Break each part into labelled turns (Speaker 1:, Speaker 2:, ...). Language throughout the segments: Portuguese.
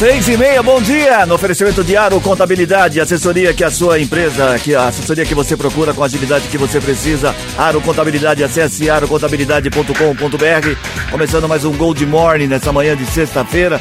Speaker 1: Seis e meia, bom dia! No oferecimento de Aro Contabilidade, assessoria que a sua empresa, que a assessoria que você procura com a agilidade que você precisa. Aro Contabilidade, acesse arocontabilidade.com.br. Começando mais um Gold Morning nessa manhã de sexta-feira.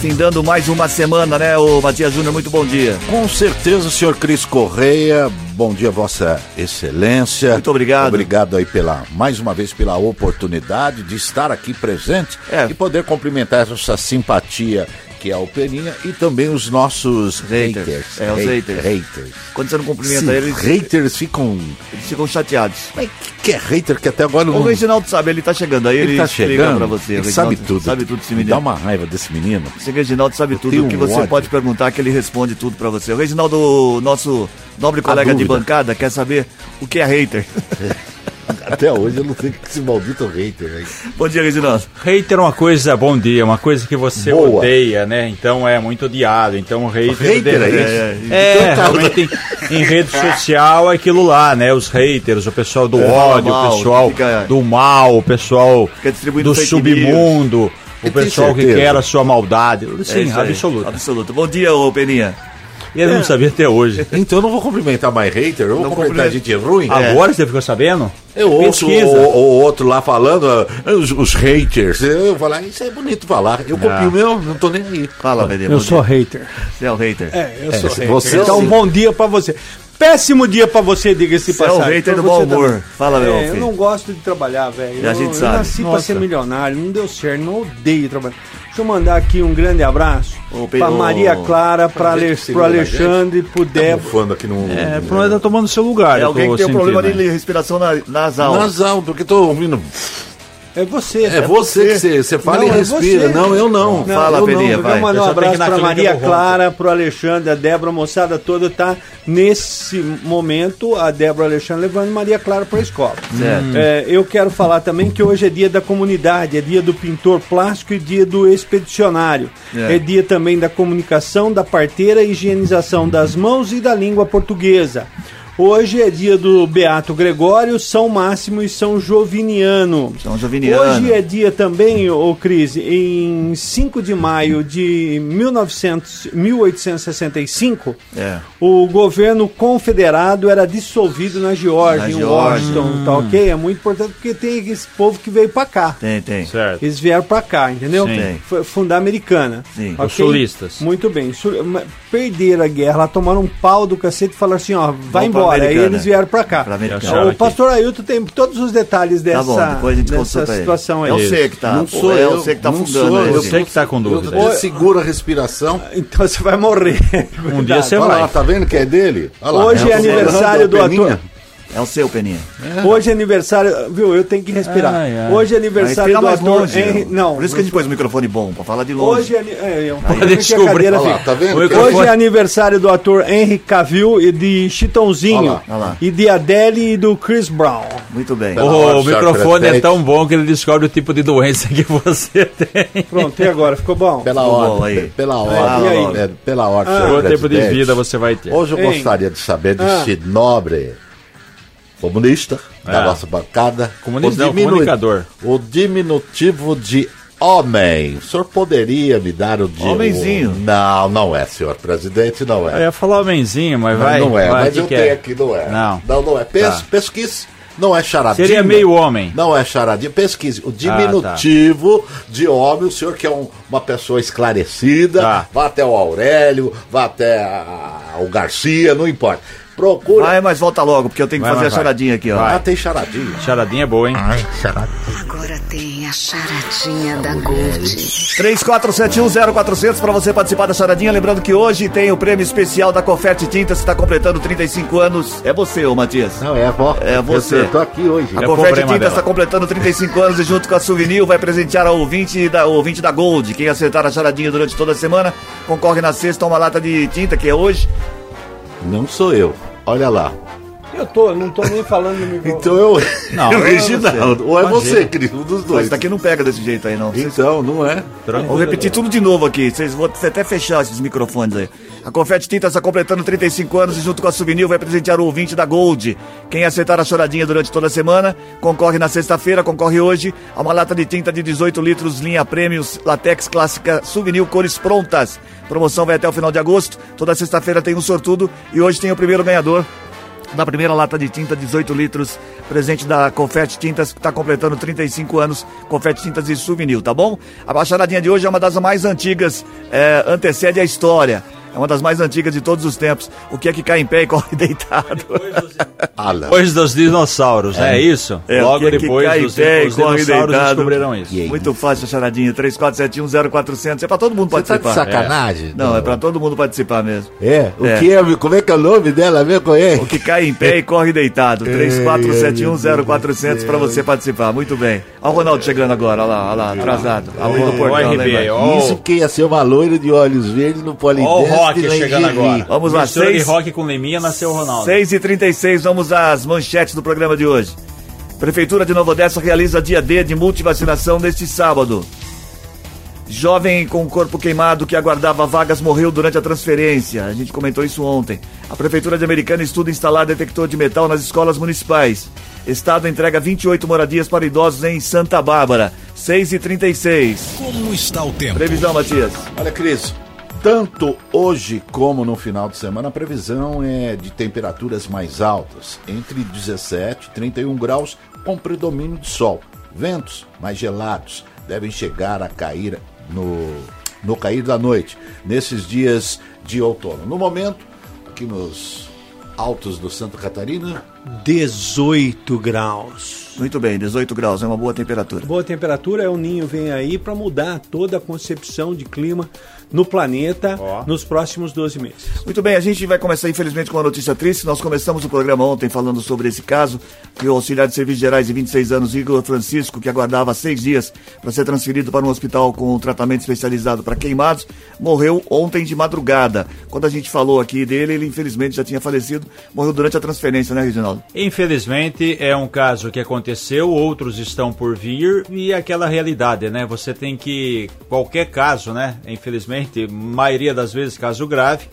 Speaker 1: Findando mais uma semana, né, o Matias Júnior? Muito bom dia.
Speaker 2: Com certeza, senhor Cris Correia. Bom dia, Vossa Excelência.
Speaker 1: Muito obrigado.
Speaker 2: Obrigado aí pela, mais uma vez, pela oportunidade de estar aqui presente
Speaker 1: É.
Speaker 2: e poder cumprimentar essa simpatia que é a Peninha e também os nossos
Speaker 1: Haters.
Speaker 2: haters.
Speaker 1: É, os
Speaker 2: Hate-
Speaker 1: haters.
Speaker 2: haters.
Speaker 1: Quando você não cumprimenta eles,
Speaker 2: haters ficam.
Speaker 1: eles ficam chateados.
Speaker 2: Mas que, que é hater que até agora
Speaker 1: O
Speaker 2: não.
Speaker 1: Reginaldo sabe, ele tá chegando aí, ele,
Speaker 2: Ele tá chegando.
Speaker 1: pra você.
Speaker 2: ele
Speaker 1: o
Speaker 2: sabe tudo.
Speaker 1: Sabe tudo esse
Speaker 2: Me
Speaker 1: menino.
Speaker 2: dá uma raiva desse menino.
Speaker 1: Esse Reginaldo sabe tudo.
Speaker 2: tenho
Speaker 1: O que
Speaker 2: um
Speaker 1: você
Speaker 2: ódio.
Speaker 1: pode perguntar, que ele responde tudo pra você. O Reginaldo, nosso nobre colega de bancada, quer saber o que é hater.
Speaker 2: Até hoje eu não sei o que esse maldito hater aí.
Speaker 1: Bom dia, Reginaldo.
Speaker 3: Hater é uma coisa, bom dia, uma coisa que você
Speaker 2: Boa.
Speaker 3: odeia, né? Então é muito odiado. Então o hater.
Speaker 2: Hater é
Speaker 3: deve-
Speaker 2: isso?
Speaker 3: É,
Speaker 2: Então tá.
Speaker 3: realmente em, em rede social é aquilo lá, né? Os haters, o pessoal do ódio,
Speaker 1: mal,
Speaker 3: o pessoal
Speaker 1: fica-
Speaker 3: do mal, o pessoal do submundo,
Speaker 2: Você
Speaker 3: o pessoal que quer a sua maldade.
Speaker 1: É
Speaker 3: Sim, absoluto.
Speaker 1: Absoluto. Bom dia, ô Peninha.
Speaker 3: Ele não sabia até hoje.
Speaker 2: Então eu não vou cumprimentar mais hater, eu vou
Speaker 1: Não
Speaker 2: cumprimentar
Speaker 1: cumprimenta.
Speaker 2: gente ruim.
Speaker 3: Agora você ficou sabendo?
Speaker 2: Eu ouço o, o outro lá falando, ah, os, os haters. Eu vou falar, isso é bonito falar. Eu copio o meu, não tô nem aí.
Speaker 1: Fala, Peninha.
Speaker 4: Eu sou
Speaker 1: dia.
Speaker 4: hater.
Speaker 1: Você é o hater.
Speaker 4: É, eu
Speaker 2: É,
Speaker 4: sou hater.
Speaker 2: você
Speaker 4: então,
Speaker 2: sim.
Speaker 4: bom dia pra você. Péssimo dia pra você, diga-se
Speaker 1: Você é o
Speaker 4: passagem.
Speaker 1: hater
Speaker 4: Pra
Speaker 1: do bom humor.
Speaker 4: também.
Speaker 1: Fala, meu
Speaker 4: É, eu
Speaker 1: filho.
Speaker 4: não gosto de trabalhar, velho.
Speaker 1: E a
Speaker 4: Eu-
Speaker 1: gente
Speaker 4: eu
Speaker 1: sabe.
Speaker 4: nasci pra
Speaker 3: Nossa.
Speaker 4: ser milionário, não deu certo, não odeio trabalhar. Deixa eu mandar aqui um grande abraço
Speaker 1: Ô,
Speaker 4: pra. Maria Clara, pra, Ale, pro Alexandre, pro
Speaker 2: Tá
Speaker 4: Débora.
Speaker 2: bufando aqui no.
Speaker 3: É, pro nós tá tomando seu lugar.
Speaker 1: É
Speaker 3: eu
Speaker 1: alguém que tem um problema
Speaker 3: né?
Speaker 1: de respiração na- nasal.
Speaker 2: Nasal, porque tô ouvindo.
Speaker 4: É você.
Speaker 2: É você que você, você fala
Speaker 4: Não,
Speaker 2: e
Speaker 4: é
Speaker 2: respira.
Speaker 4: você.
Speaker 2: Não, eu não.
Speaker 4: Não,
Speaker 1: Fala,
Speaker 4: não.
Speaker 1: vai.
Speaker 4: Eu mandar um abraço
Speaker 3: que
Speaker 4: Maria. Clara, pro Alexandre, a Débora, a moçada toda tá nesse momento, a Débora e o Alexandre levando Maria Clara pra escola.
Speaker 1: Certo.
Speaker 4: É, eu quero falar também que hoje é dia da comunidade, é dia do pintor plástico e dia do expedicionário.
Speaker 1: É.
Speaker 4: É, dia também da comunicação, da parteira, higienização das mãos e da língua portuguesa. Hoje é dia do Beato Gregório, São Máximo e São Joviniano.
Speaker 1: São Joviniano.
Speaker 4: Hoje é dia também, ô Cris, em 5 de maio de 1900, 1865,
Speaker 1: É.
Speaker 4: o governo confederado era dissolvido na Geórgia,
Speaker 1: Na
Speaker 4: em
Speaker 1: Geórgia.
Speaker 4: Washington, tá ok? É muito importante porque tem esse povo que veio pra cá.
Speaker 1: Tem, tem.
Speaker 3: Certo.
Speaker 4: Eles vieram pra cá, entendeu?
Speaker 3: Sim.
Speaker 1: Tem.
Speaker 4: Foi fundar a americana.
Speaker 1: Sim.
Speaker 4: ok?
Speaker 3: Os sulistas.
Speaker 4: Muito bem. Perderam a guerra, lá tomaram um pau do cacete e falaram assim, ó, vai
Speaker 1: Vamos pra
Speaker 4: embora. Aí eles vieram pra cá. O pastor Ailton tem todos os detalhes dessa,
Speaker 1: Tá bom, depois a gente
Speaker 4: dessa situação aí.
Speaker 1: É você que tá.
Speaker 2: Não sou
Speaker 1: é
Speaker 2: eu,
Speaker 1: você que tá
Speaker 2: não
Speaker 1: fundando.
Speaker 2: sou
Speaker 1: aí,
Speaker 2: eu.
Speaker 3: Você que tá com dúvida.
Speaker 2: Eu seguro a respiração.
Speaker 4: Então você vai morrer.
Speaker 3: Um dia você
Speaker 2: Olha
Speaker 3: vai.
Speaker 2: lá, tá vendo que é dele? Olha lá.
Speaker 4: Hoje é aniversário do
Speaker 2: Peninha.
Speaker 4: ator.
Speaker 1: É o seu, Peninha.
Speaker 4: Hoje é aniversário, viu? Eu tenho que respirar.
Speaker 3: Ai, ai.
Speaker 4: Hoje é aniversário do
Speaker 1: mais
Speaker 4: ator
Speaker 1: longe.
Speaker 4: Henry. Não.
Speaker 1: Por isso que a gente pôs o microfone bom, pra falar de longe.
Speaker 4: Hoje é, é, eu,
Speaker 3: Pode
Speaker 4: porque a
Speaker 3: descobrir.
Speaker 2: lá, tá vendo?
Speaker 3: O
Speaker 2: é-
Speaker 4: Hoje é aniversário do ator Henry Cavill e de Chitãozinho.
Speaker 2: Olha lá,
Speaker 1: olha lá.
Speaker 4: E de Adele e do Chris Brown.
Speaker 1: Muito bem.
Speaker 2: Hora,
Speaker 3: O
Speaker 2: senhor
Speaker 3: microfone é tão bom que ele descobre o tipo de doença que você tem.
Speaker 4: Pronto, e agora? Ficou bom?
Speaker 2: Pela ordem,
Speaker 1: aí.
Speaker 2: pela ordem,
Speaker 1: logo.
Speaker 2: é, pela ordem,
Speaker 4: Ah.
Speaker 3: Quanto tempo de vida você vai ter?
Speaker 2: Hoje eu
Speaker 4: Hein?
Speaker 2: gostaria de saber
Speaker 4: Ah.
Speaker 2: desse nobre comunista da
Speaker 3: É.
Speaker 2: nossa bancada.
Speaker 3: Comunista
Speaker 2: o
Speaker 3: não, comunicador.
Speaker 2: O diminutivo de homem. O senhor poderia me dar o de
Speaker 1: Homenzinho.
Speaker 2: Não, não é, senhor presidente, não
Speaker 3: Eu
Speaker 2: é.
Speaker 3: ia falar homenzinho, mas
Speaker 2: Não,
Speaker 3: vai.
Speaker 2: não é,
Speaker 3: vai,
Speaker 2: mas eu tenho
Speaker 3: é?
Speaker 2: aqui, não é.
Speaker 3: Não.
Speaker 2: Não, não é. Pes,
Speaker 3: Tá.
Speaker 2: Pesquise. Não é charadinha.
Speaker 3: Seria meio homem.
Speaker 2: Não é charadinha. Pesquise.
Speaker 3: Ah,
Speaker 2: O diminutivo de homem, o senhor que é um- uma pessoa esclarecida,
Speaker 3: Tá.
Speaker 2: vá até o Aurélio, vá até a- o Garcia, não importa. Procura.
Speaker 1: Vai, mas volta logo, porque eu tenho que
Speaker 3: Vai,
Speaker 1: fazer a
Speaker 3: vai.
Speaker 1: charadinha aqui, ó.
Speaker 3: Vai.
Speaker 2: Ah, tem charadinha.
Speaker 3: Charadinha é boa, hein?
Speaker 5: Agora tem a charadinha da Gold.
Speaker 1: 34710400 para você participar da charadinha. Lembrando que hoje tem o prêmio especial da Confete Tintas, que está completando 35 anos. É você, ô Matias.
Speaker 2: Não, é a avó.
Speaker 1: É você.
Speaker 2: Eu tô aqui hoje.
Speaker 1: A
Speaker 3: É
Speaker 1: Confete
Speaker 3: dela.
Speaker 1: está completando 35 anos e junto com a Souvenir vai presentear ao ouvinte da, o ouvinte da Gold. Quem acertar a charadinha durante toda a semana concorre na sexta a uma lata de tinta, que é hoje.
Speaker 2: Não sou eu. Olha lá.
Speaker 4: Eu tô, não tô nem falando no microfone.
Speaker 2: Então eu.
Speaker 3: Não,
Speaker 2: é o
Speaker 3: eu não
Speaker 2: Reginaldo. Ou é
Speaker 3: Imagina.
Speaker 2: você, Cris, um dos
Speaker 1: Mas
Speaker 2: dois.
Speaker 1: daqui não pega desse jeito aí, não.
Speaker 2: Então, não é?
Speaker 1: Vou repetir tudo de novo aqui. Vocês vão até fechar esses microfones aí. A Confete Tinta está completando 35 anos e junto com a Souvenir vai presentear o ouvinte da Gold. Quem acertar a choradinha durante toda a semana, concorre na sexta-feira, concorre hoje a uma lata de tinta de 18 litros, linha Prêmios, Latex Clássica Souvenir, cores prontas. Promoção vai até o final de agosto. Toda sexta-feira tem um sortudo e hoje tem o primeiro ganhador da primeira lata de tinta, 18 litros, presente da Confete Tintas, que está completando 35 anos, Confete Tintas e Souvenir, tá bom? A baixaradinha de hoje é uma das mais antigas, é, antecede a história. É uma das mais antigas de todos os tempos. O que é que cai em pé e corre deitado?
Speaker 2: Ala.
Speaker 3: Depois dos dinossauros, é, é isso?
Speaker 1: É,
Speaker 3: Logo
Speaker 1: o que é que
Speaker 3: depois
Speaker 1: cai em
Speaker 3: dos,
Speaker 1: pé
Speaker 3: os
Speaker 1: corre
Speaker 3: dinossauros
Speaker 1: deitado?
Speaker 3: descobriram isso.
Speaker 2: Aí?
Speaker 1: Muito fácil a charadinha, 34710400. É pra todo mundo
Speaker 2: Você tá
Speaker 1: participar.
Speaker 2: de sacanagem?
Speaker 1: Não, é pra todo mundo participar mesmo.
Speaker 2: É? O
Speaker 1: É.
Speaker 2: que é? Como é que é o nome dela mesmo? Qual é?
Speaker 1: O que cai em pé e corre deitado. 34710400 para você participar. Muito bem. Olha o Ronaldo chegando agora, olha lá, olha lá, atrasado. Abrindo o portão,
Speaker 2: Isso que ia ser uma loira de olhos verdes no polidense
Speaker 3: rock chegando agora.
Speaker 1: Vamos lá,
Speaker 3: Mistura
Speaker 1: seis-
Speaker 3: de rock com Leminha nasceu o Ronaldo.
Speaker 1: 6 e 36 vamos às manchetes do programa de hoje. Prefeitura de Nova Odessa realiza dia D de multivacinação neste sábado. Jovem com corpo queimado que aguardava vagas morreu durante a transferência. A gente comentou isso ontem. A Prefeitura de Americana estuda instalar detector de metal nas escolas municipais. Estado entrega 28 moradias para idosos em Santa Bárbara. 6 e 36
Speaker 6: Como está o tempo?
Speaker 1: Previsão, Matias.
Speaker 2: Olha, Cris, tanto hoje como no final de semana, a previsão é de temperaturas mais altas, entre 17 e 31 graus, com predomínio de sol. Ventos mais gelados devem chegar a cair no, no cair da noite, nesses dias de outono. No momento, aqui nos altos do Santa Catarina,
Speaker 4: 18 graus.
Speaker 1: Muito bem, 18 graus, é uma boa temperatura.
Speaker 4: Boa temperatura, é o Ninho vem aí para mudar toda a concepção de clima no planeta
Speaker 3: Ó.
Speaker 4: nos próximos 12 meses.
Speaker 1: Muito bem, a gente vai começar infelizmente com uma notícia triste. Nós começamos o programa ontem falando sobre esse caso, que o auxiliar de serviços gerais de 26 anos, Igor Francisco, que aguardava seis dias para ser transferido para um hospital com um tratamento especializado para queimados, morreu ontem de madrugada. Quando a gente falou aqui dele, ele infelizmente já tinha falecido, morreu durante a transferência, né, Reginaldo?
Speaker 3: Infelizmente é um caso que aconteceu, outros estão por vir e aquela realidade, né? Você tem que qualquer caso, né? Infelizmente, maioria das vezes caso grave,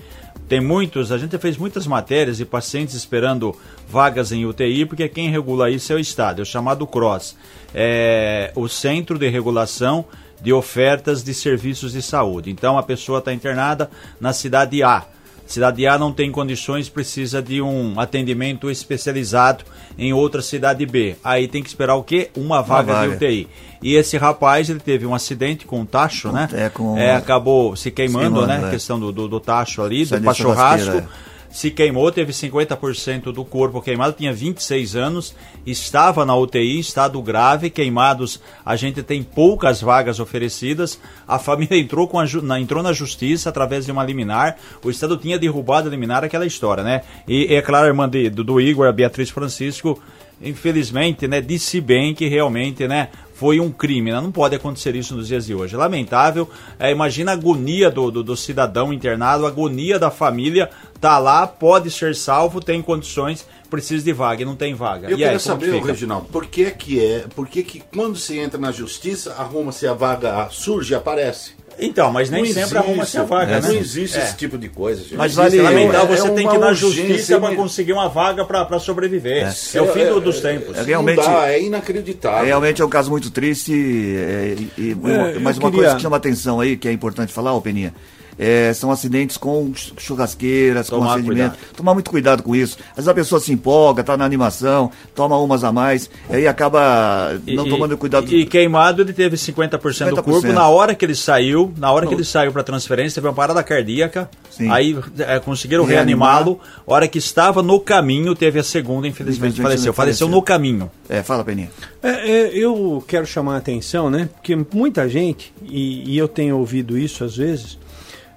Speaker 3: tem muitos, a gente fez muitas matérias de pacientes esperando vagas em UTI, porque quem regula isso é o Estado, é o chamado CROSS, é o Centro de Regulação de Ofertas de Serviços de Saúde. Então a pessoa está internada na cidade A. Cidade A não tem condições, precisa de um atendimento especializado em outra cidade B. Aí tem que esperar o quê? Uma vaga,
Speaker 1: vaga.
Speaker 3: de UTI. E esse rapaz, ele teve um acidente com um tacho, né?
Speaker 1: é, com-
Speaker 3: acabou se queimando,
Speaker 1: queimando,
Speaker 3: né?
Speaker 1: é.
Speaker 3: questão do, do, do tacho ali,
Speaker 1: Sai
Speaker 3: do pra
Speaker 1: churrasqueira,
Speaker 3: churrasco. Se queimou, teve 50% do corpo queimado, tinha 26 anos, estava na UTI, estado grave, queimados, a gente tem poucas vagas oferecidas, a família entrou, com a na, entrou na justiça através de uma liminar, o Estado tinha derrubado a liminar, aquela história, né? E é claro, a irmã de- do, do Igor, a Beatriz Francisco, infelizmente, né, disse bem que realmente, né, foi um crime, né? não pode acontecer isso nos dias de hoje. Lamentável, é, imagina a agonia do, do, do cidadão internado, a agonia da família, tá lá, pode ser salvo, tem condições, precisa de vaga e não tem vaga.
Speaker 2: Eu
Speaker 3: e aí,
Speaker 2: quero
Speaker 3: como
Speaker 2: saber,
Speaker 3: fica?
Speaker 2: Reginaldo, por que que é, por que que quando se entra na justiça, arruma-se a vaga, surge, aparece?
Speaker 3: Então, mas nem
Speaker 2: Não
Speaker 3: sempre
Speaker 2: existe,
Speaker 3: arruma-se a vaga,
Speaker 2: é,
Speaker 3: né?
Speaker 2: Não existe
Speaker 3: É.
Speaker 2: esse tipo de coisa, gente.
Speaker 1: Mas vale-
Speaker 2: existe.
Speaker 3: Lamentável,
Speaker 2: É
Speaker 3: você tem que ir na justiça para conseguir uma vaga para sobreviver. É, o fim do- dos tempos.
Speaker 1: é, realmente-
Speaker 2: dá, é inacreditável.
Speaker 1: Realmente é um caso muito triste é, e, e
Speaker 4: É,
Speaker 1: mas uma
Speaker 4: queria-
Speaker 1: coisa que chama atenção aí, que é importante falar, ô Peninha, é, são acidentes com ch- churrasqueiras, com
Speaker 3: Tomar
Speaker 1: acendimento.
Speaker 3: cuidado.
Speaker 1: Tomar muito cuidado com isso. Às vezes a pessoa se empolga, tá na animação, toma umas a mais, aí acaba não
Speaker 3: E-
Speaker 1: tomando cuidado.
Speaker 3: E, e queimado ele teve 50%, do
Speaker 1: 50%.
Speaker 3: corpo. Na hora que ele saiu, na hora que ele saiu para transferência, teve uma parada cardíaca.
Speaker 1: Sim.
Speaker 3: Aí é, conseguiram reanimá-lo. Hora que estava no caminho, teve a segunda, infelizmente,
Speaker 1: Infelizmente,
Speaker 3: faleceu. Faleceu
Speaker 1: faleceu.
Speaker 3: no caminho.
Speaker 1: É, fala, Peninha.
Speaker 4: É, é, eu quero chamar a atenção, né? Porque muita gente, e, e eu tenho ouvido isso às vezes,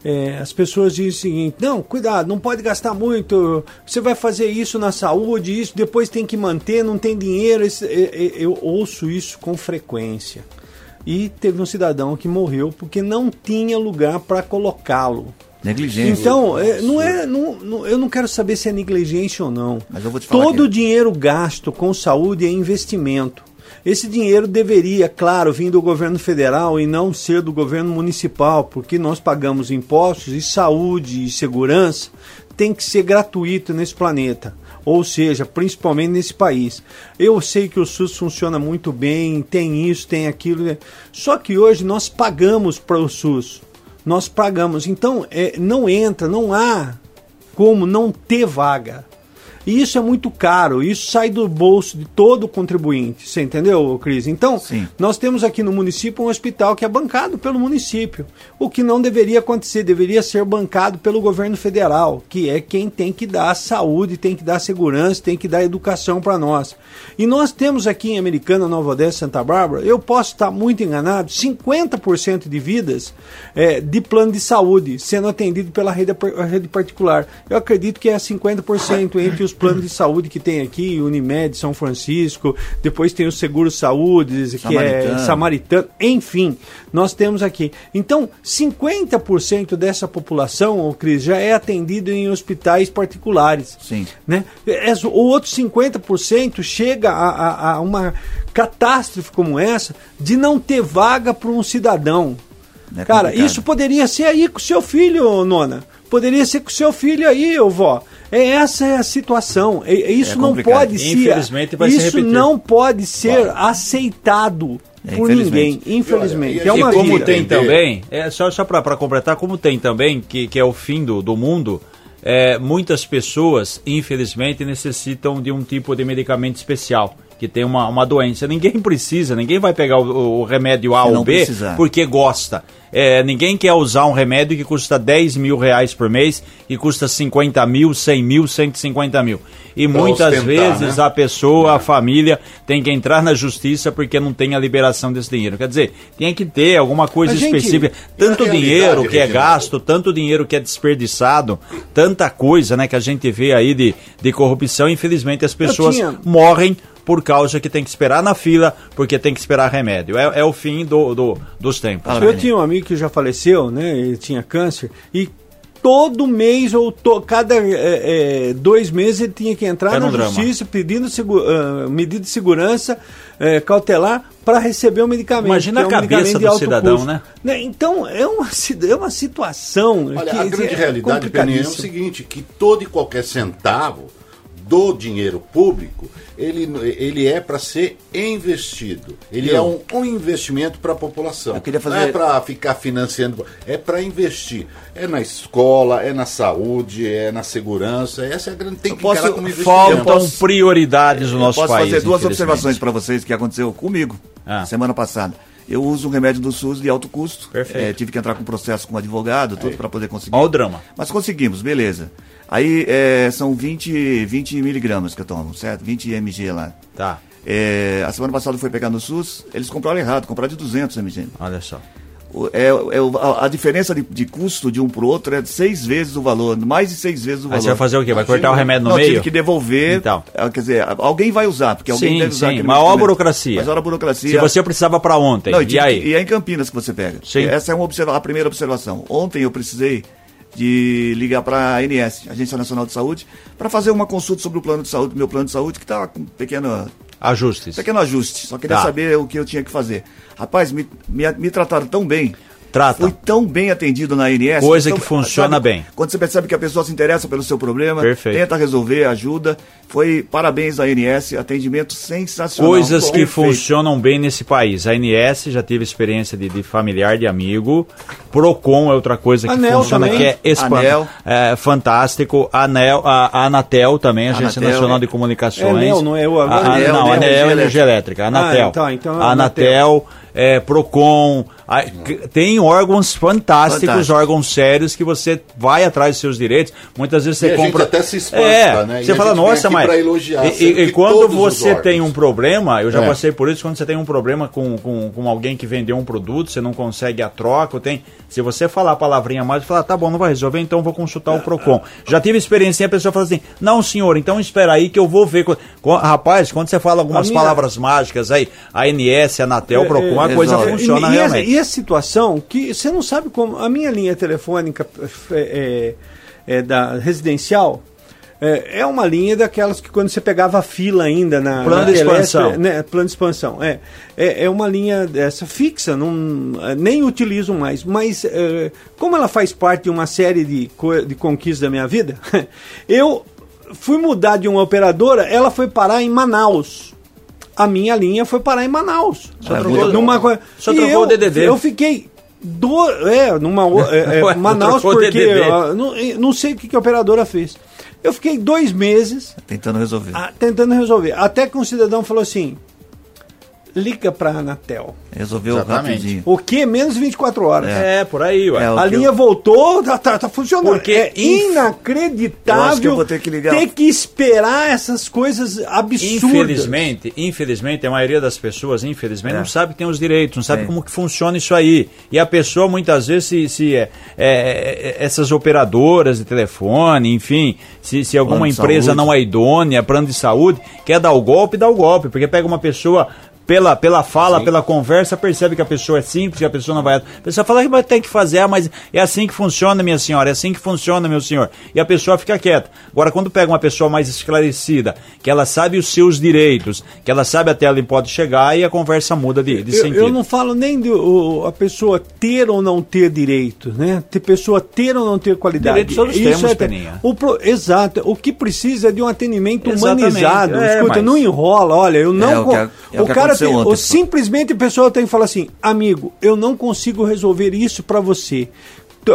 Speaker 4: é, as pessoas dizem o seguinte: não, cuidado, não pode gastar muito, você vai fazer isso na saúde, isso depois tem que manter, não tem dinheiro. Esse- é, eu ouço isso com frequência. e teve um cidadão que morreu porque não tinha lugar para colocá-lo.
Speaker 1: Negligência.
Speaker 4: Então, é, não é, não, não- eu não quero saber se é negligência ou não.
Speaker 1: Mas eu vou te falar
Speaker 4: Todo
Speaker 1: que-
Speaker 4: o dinheiro gasto com saúde é investimento. Esse dinheiro deveria, claro, vir do governo federal e não ser do governo municipal, porque nós pagamos impostos e saúde e segurança tem que ser gratuito nesse planeta. Ou seja, principalmente nesse país. Eu sei que o SUS funciona muito bem, tem isso, tem aquilo. né? Só que hoje nós pagamos para o SUS. Nós pagamos. Então, é, não entra, não há como não ter vaga. E isso é muito caro, isso sai do bolso de todo contribuinte, você entendeu, Cris? Então,
Speaker 1: Sim.
Speaker 4: nós temos aqui no município um hospital que é bancado pelo município, o que não deveria acontecer, deveria ser bancado pelo governo federal, que é quem tem que dar saúde, tem que dar segurança, tem que dar educação para nós. E nós temos aqui em Americana, Nova Odessa, Santa Bárbara, eu posso estar muito enganado, 50% de vidas é, de plano de saúde sendo atendido pela rede, rede particular. Eu acredito que é 50% entre os planos de saúde que tem aqui, Unimed, São Francisco, depois tem o Seguro Saúde, que é
Speaker 1: Samaritano.
Speaker 4: Enfim, nós temos aqui. Então, 50% dessa população, ô Cris, já é atendido em hospitais particulares.
Speaker 1: Sim.
Speaker 4: Né? Es- O outro 50% chega a, a- a uma catástrofe como essa de não ter vaga para um cidadão.
Speaker 1: É
Speaker 4: Cara, isso poderia ser aí com o seu filho, nona. Poderia ser com o seu filho aí, vó. É essa é a situação. É- é isso
Speaker 1: É
Speaker 4: não pode ser.
Speaker 3: Infelizmente vai
Speaker 4: isso não pode ser aceitado
Speaker 1: É,
Speaker 4: por ninguém,
Speaker 1: infelizmente.
Speaker 2: E olha,
Speaker 4: é
Speaker 2: e
Speaker 4: uma
Speaker 3: e como
Speaker 4: vida.
Speaker 3: tem também, é, só, só para completar, como tem também, que, que é o fim do, do mundo, é, muitas pessoas, infelizmente, necessitam de um tipo de medicamento especial, que tem uma, uma doença. Ninguém precisa, ninguém vai pegar o, o remédio A
Speaker 1: Se
Speaker 3: ou B
Speaker 1: precisar.
Speaker 3: porque gosta. É, ninguém quer usar um remédio que custa 10 mil reais por mês, que custa 50 mil, 100 mil, 150 mil. E
Speaker 2: Pra
Speaker 3: muitas
Speaker 2: ostentar,
Speaker 3: vezes
Speaker 2: né?
Speaker 3: a pessoa, a família, tem que entrar na justiça porque não tem a liberação desse dinheiro. Quer dizer, tem que ter alguma coisa
Speaker 4: gente-
Speaker 3: específica. Tanto dinheiro que é gasto, tanto dinheiro que é desperdiçado, tanta coisa né, que a gente vê aí de, de corrupção. Infelizmente, as pessoas
Speaker 4: tinha-
Speaker 3: morrem por causa que tem que esperar na fila, porque tem que esperar remédio. É, é o fim do, do- dos tempos.
Speaker 4: Eu tinha um amigo que já faleceu, né? Ele tinha câncer e todo mês ou to- cada é, é, dois meses ele tinha que entrar
Speaker 3: É
Speaker 4: na
Speaker 3: um drama.
Speaker 4: justiça pedindo segu- ah, medida de segurança é, cautelar para receber o medicamento.
Speaker 3: Imagina
Speaker 4: que é
Speaker 3: a
Speaker 4: um
Speaker 3: cabeça
Speaker 4: medicamento de
Speaker 3: do cidadão,
Speaker 4: custo.
Speaker 3: né?
Speaker 4: Então é uma, é uma situação.
Speaker 2: Olha,
Speaker 4: que
Speaker 2: a grande
Speaker 4: é
Speaker 2: realidade, é o seguinte, que todo e qualquer centavo do dinheiro público, ele, ele é para ser investido. Ele é um, um investimento para a população.
Speaker 1: Eu queria fazer-
Speaker 2: Não é para ficar financiando, é para investir. É na escola, é na saúde, é na segurança. Essa é a grande... Tem que
Speaker 1: posso-
Speaker 2: como.
Speaker 3: Faltam
Speaker 1: posso-
Speaker 3: prioridades no
Speaker 1: Eu
Speaker 3: nosso
Speaker 1: posso
Speaker 3: país.
Speaker 1: fazer duas observações para vocês que aconteceu comigo
Speaker 3: Ah.
Speaker 1: semana passada. Eu uso um remédio do SUS de alto custo.
Speaker 3: Perfeito.
Speaker 1: É, tive que entrar com processo com advogado, tudo para poder conseguir.
Speaker 3: Olha o drama.
Speaker 1: Mas conseguimos, beleza. Aí é, são 20, 20 miligramas que eu tomo, certo? 20 mg lá.
Speaker 3: Tá,
Speaker 1: É, a semana passada eu fui pegar no SUS, eles compraram errado, compraram de 200 mg.
Speaker 3: olha só.
Speaker 1: O- É, é o- a, a diferença de, de custo de um pro outro é de seis vezes o valor, mais de seis vezes o
Speaker 3: Aí
Speaker 1: valor.
Speaker 3: você vai fazer o quê? Vai cortar o remédio no
Speaker 1: não,
Speaker 3: meio?
Speaker 1: tive que devolver.
Speaker 3: Então.
Speaker 1: ah, Quer dizer, alguém vai usar, porque alguém
Speaker 3: Sim,
Speaker 1: deve usar
Speaker 3: sim,
Speaker 1: medicamento.
Speaker 3: burocracia.
Speaker 1: A burocracia.
Speaker 3: Se você precisava para ontem,
Speaker 1: Não,
Speaker 3: e, aí?
Speaker 1: e é em Campinas que você pega.
Speaker 3: Sim.
Speaker 1: Essa é uma observa a primeira observação. Ontem eu precisei de ligar para a ANS, Agência Nacional de Saúde, para fazer uma consulta sobre o plano de saúde, meu plano de saúde, que está com pequeno,
Speaker 3: Ajustes.
Speaker 1: pequeno ajuste. Só queria
Speaker 3: Tá.
Speaker 1: saber o que eu tinha que fazer. Rapaz, me, me, me trataram tão bem.
Speaker 3: Trata.
Speaker 1: Fui tão bem atendido na ANS.
Speaker 3: Coisa
Speaker 1: então,
Speaker 3: que funciona
Speaker 1: sabe,
Speaker 3: bem.
Speaker 1: Quando você percebe que a pessoa se interessa pelo seu problema,
Speaker 3: Perfeito.
Speaker 1: tenta resolver, ajuda. Foi parabéns à ANS, atendimento sensacional.
Speaker 3: Coisas que
Speaker 1: Perfeito.
Speaker 3: funcionam bem nesse país. A ANS já tive experiência de, de familiar, de amigo. Procon é outra coisa que
Speaker 4: Anel
Speaker 3: funciona,
Speaker 4: também.
Speaker 3: que é, espan-
Speaker 1: Anel.
Speaker 3: é fantástico. Anel, a, a Anatel também, Agência
Speaker 1: Anatel,
Speaker 3: Nacional
Speaker 1: é.
Speaker 3: de Comunicações.
Speaker 4: É Anel, não é o-
Speaker 3: A- a-
Speaker 1: Anel,
Speaker 3: Não? Anel é
Speaker 1: Energia
Speaker 3: energia elétrica. Anatel.
Speaker 4: Ah, tá, então é
Speaker 3: A Anatel, é, Procon. a- c- tem órgãos fantásticos,
Speaker 1: Fantástico.
Speaker 3: órgãos sérios que você vai atrás dos seus direitos. Muitas vezes você
Speaker 2: E a gente
Speaker 3: compra.
Speaker 2: até se espanta,
Speaker 3: é,
Speaker 2: né? E
Speaker 3: Você
Speaker 2: a
Speaker 3: fala, nossa, mas.
Speaker 2: elogiar,
Speaker 3: e- e, e quando você tem um problema, eu já
Speaker 2: É.
Speaker 3: passei por isso, quando você tem um problema com, com, com alguém que vendeu um produto, você não consegue a troca, ou tem. Se você falar a palavrinha mais, falar, tá bom, não vai resolver, então vou consultar o PROCON. Já tive experiência e a pessoa fala assim, não, senhor, então espera aí que eu vou ver. Rapaz, quando você fala algumas
Speaker 4: A minha-
Speaker 3: palavras mágicas aí, a ANS, a Anatel, o
Speaker 4: É,
Speaker 3: PROCON,
Speaker 4: é,
Speaker 3: a coisa funciona
Speaker 4: e, e,
Speaker 3: realmente.
Speaker 4: E a situação que você não sabe como. A minha linha telefônica é, é, é da residencial. É, é uma linha daquelas que quando você pegava a fila ainda na
Speaker 3: Plano
Speaker 4: na
Speaker 3: de expansão.
Speaker 4: né, plano de expansão é, é é uma linha dessa fixa não é, nem utilizo mais mas é, como ela faz parte de uma série de de conquistas da minha vida eu fui mudar de uma operadora ela foi parar em Manaus a minha linha foi parar em Manaus
Speaker 3: Só
Speaker 1: É,
Speaker 3: trocou-
Speaker 4: numa
Speaker 3: só trocou
Speaker 4: eu,
Speaker 3: o DDD.
Speaker 4: Eu fiquei do, é, numa é, é, Manaus porque ó, não, não sei o que, que a operadora fez. Eu fiquei dois meses
Speaker 1: Tentando resolver.
Speaker 4: ah, tentando resolver. Até que um cidadão falou assim: liga pra Anatel.
Speaker 1: Resolveu
Speaker 2: Exatamente.
Speaker 1: rapidinho.
Speaker 4: O que? Menos 24 horas.
Speaker 3: É, por aí, ué.
Speaker 1: É,
Speaker 4: A linha
Speaker 1: eu-
Speaker 4: voltou, tá, tá, tá funcionando.
Speaker 3: Porque
Speaker 4: é
Speaker 3: inf-
Speaker 4: inacreditável
Speaker 1: Eu acho que eu vou ter que ligar.
Speaker 4: ter que esperar essas coisas absurdas.
Speaker 3: Infelizmente, infelizmente, a maioria das pessoas, infelizmente,
Speaker 1: É.
Speaker 3: não sabe que tem os direitos, não sabe como que funciona isso aí. E a pessoa, muitas vezes, se, se é, é, é, essas operadoras de telefone, enfim, se, se alguma
Speaker 1: Plano
Speaker 3: empresa
Speaker 1: saúde.
Speaker 3: não é idônea, plano de saúde, quer dar o golpe, dá o golpe, porque pega uma pessoa. Pela, pela fala, pela conversa, percebe que a pessoa é simples, que a pessoa não vai. A pessoa fala que vai ter que fazer, ah, mas é assim que funciona, minha senhora, é assim que funciona, meu senhor. E a pessoa fica quieta. Agora, quando pega uma pessoa mais esclarecida, que ela sabe os seus direitos, que ela sabe até onde pode chegar, e a conversa muda de, de
Speaker 4: Eu,
Speaker 3: sentido.
Speaker 4: eu não falo nem de o- a pessoa ter ou não ter direito, né? Ter pessoa ter ou não ter qualidade.
Speaker 3: Direitos todos
Speaker 4: Isso
Speaker 3: temos,
Speaker 4: é-
Speaker 3: Peninha.
Speaker 4: o pro- exato. O que precisa é de um atendimento
Speaker 3: Exatamente.
Speaker 4: humanizado.
Speaker 3: É,
Speaker 4: Escuta,
Speaker 3: mas-
Speaker 4: não enrola. Olha, eu não.
Speaker 1: É, o que é o
Speaker 4: o cara
Speaker 1: aconteceu
Speaker 4: tem,
Speaker 1: ontem,
Speaker 4: ou simplesmente a pessoa tem que falar assim, amigo, eu não consigo resolver isso para você.